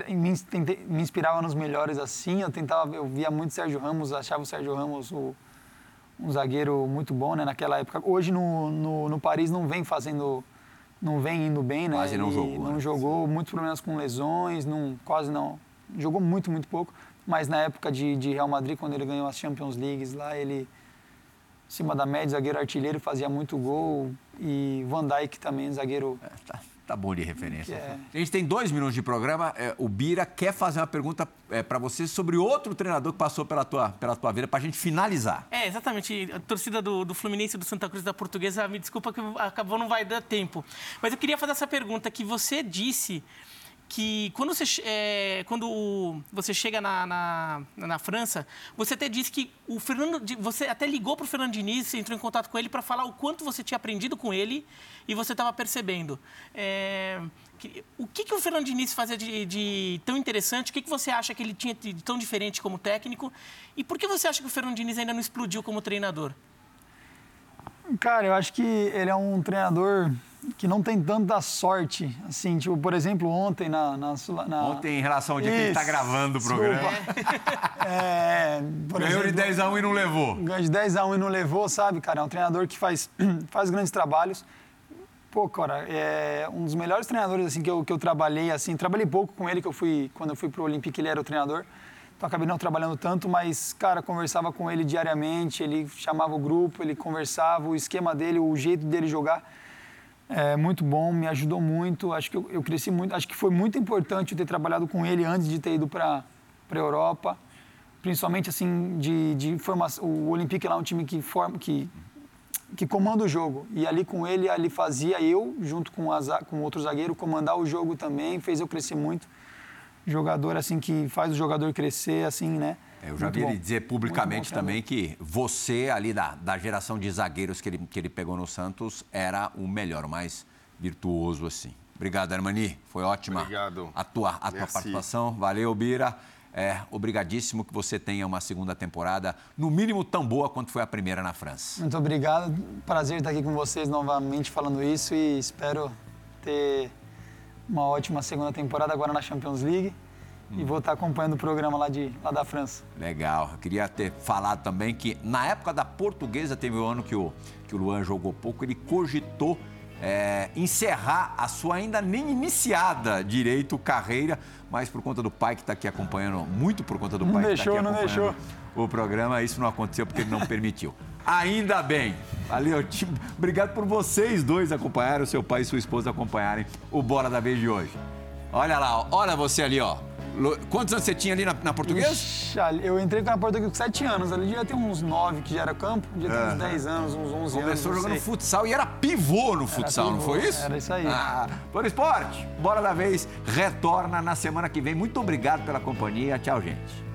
me inspirava nos melhores assim. Eu tentava, eu via muito Sérgio Ramos, achava o Sérgio Ramos o, um zagueiro muito bom, né? Naquela época. Hoje no, no, no Paris não vem fazendo não vem indo bem, né? Quase não jogou. Não né? jogou, muitos problemas com lesões, não, quase não. Jogou muito, muito pouco. Mas na época de, de Real Madrid, quando ele ganhou as Champions Leagues lá, ele, acima da média, zagueiro artilheiro, fazia muito gol. E Van Dijk também, zagueiro. É, tá. Tá bom de referência. É. A gente tem dois minutos de programa. É, o Bira quer fazer uma pergunta é, para você sobre outro treinador que passou pela tua, pela tua vida, para a gente finalizar. É, exatamente. A torcida do, do Fluminense do Santa Cruz da Portuguesa, me desculpa que acabou, não vai dar tempo. Mas eu queria fazer essa pergunta que você disse que quando você, é, quando você chega na, na, na, França, você até disse que o Fernando, você até ligou para o Fernando Diniz, entrou em contato com ele para falar o quanto você tinha aprendido com ele e você estava percebendo. É, o que, que o Fernando Diniz fazia de, de tão interessante? O que, que você acha que ele tinha de tão diferente como técnico? E por que você acha que o Fernando Diniz ainda não explodiu como treinador? Cara, eu acho que ele é um treinador que não tem tanta sorte. Assim, tipo, por exemplo, ontem na. na, na... Ontem, em relação ao dia Isso, que ele está gravando o programa. é, Ganhou exemplo, de 10 a 1 e não levou. Ganhou de 10 a 1 e não levou, sabe, cara? É um treinador que faz, faz grandes trabalhos. Pô, cara, é um dos melhores treinadores assim que eu, que eu trabalhei, assim, trabalhei pouco com ele que eu fui quando eu fui pro Olympique, ele era o treinador. Então acabei não trabalhando tanto, mas cara, conversava com ele diariamente, ele chamava o grupo, ele conversava, o esquema dele, o jeito dele jogar é muito bom, me ajudou muito. Acho que eu, eu, cresci muito. Acho que foi muito importante eu ter trabalhado com ele antes de ter ido para a Europa. Principalmente assim de, de formação. O Olympique lá é um time que forma, que que comanda o jogo. E ali com ele, ali fazia eu, junto com, as, com outro zagueiro, comandar o jogo também, fez eu crescer muito. Jogador assim que faz o jogador crescer, assim, né? Eu já vi ele dizer publicamente também que você, ali da, da geração de zagueiros que ele, que ele pegou no Santos, era o melhor, o mais virtuoso assim. Obrigado, Armani. Foi ótima Obrigado. a tua, a tua participação. Valeu, Bira. É, obrigadíssimo que você tenha uma segunda temporada, no mínimo tão boa quanto foi a primeira na França. Muito obrigado. Prazer estar aqui com vocês novamente falando isso e espero ter uma ótima segunda temporada agora na Champions League. E vou estar acompanhando o programa lá, de, lá da França. Legal. Eu queria ter falado também que na época da portuguesa, teve um ano que o, que o Luan jogou pouco, ele cogitou é, encerrar a sua ainda nem iniciada direito carreira, mas por conta do pai que está aqui acompanhando, muito por conta do não pai deixou, que está aqui não acompanhando deixou. o programa, isso não aconteceu porque ele não permitiu. Ainda bem. Valeu, time. Obrigado por vocês dois acompanharem, o seu pai e sua esposa acompanharem o Bora da Vez de hoje. Olha lá, olha você ali, ó. Quantos anos você tinha ali na, na portuguesa? Ixi, eu entrei na portuguesa com 7 anos. Ali devia ter uns 9 que já era campo, devia ter uns 10 anos, uns 11 Começou anos. Começou jogando futsal e era pivô no futsal, pivô, não foi isso? Era isso aí. Ah, por esporte, bora da vez, retorna na semana que vem. Muito obrigado pela companhia. Tchau, gente.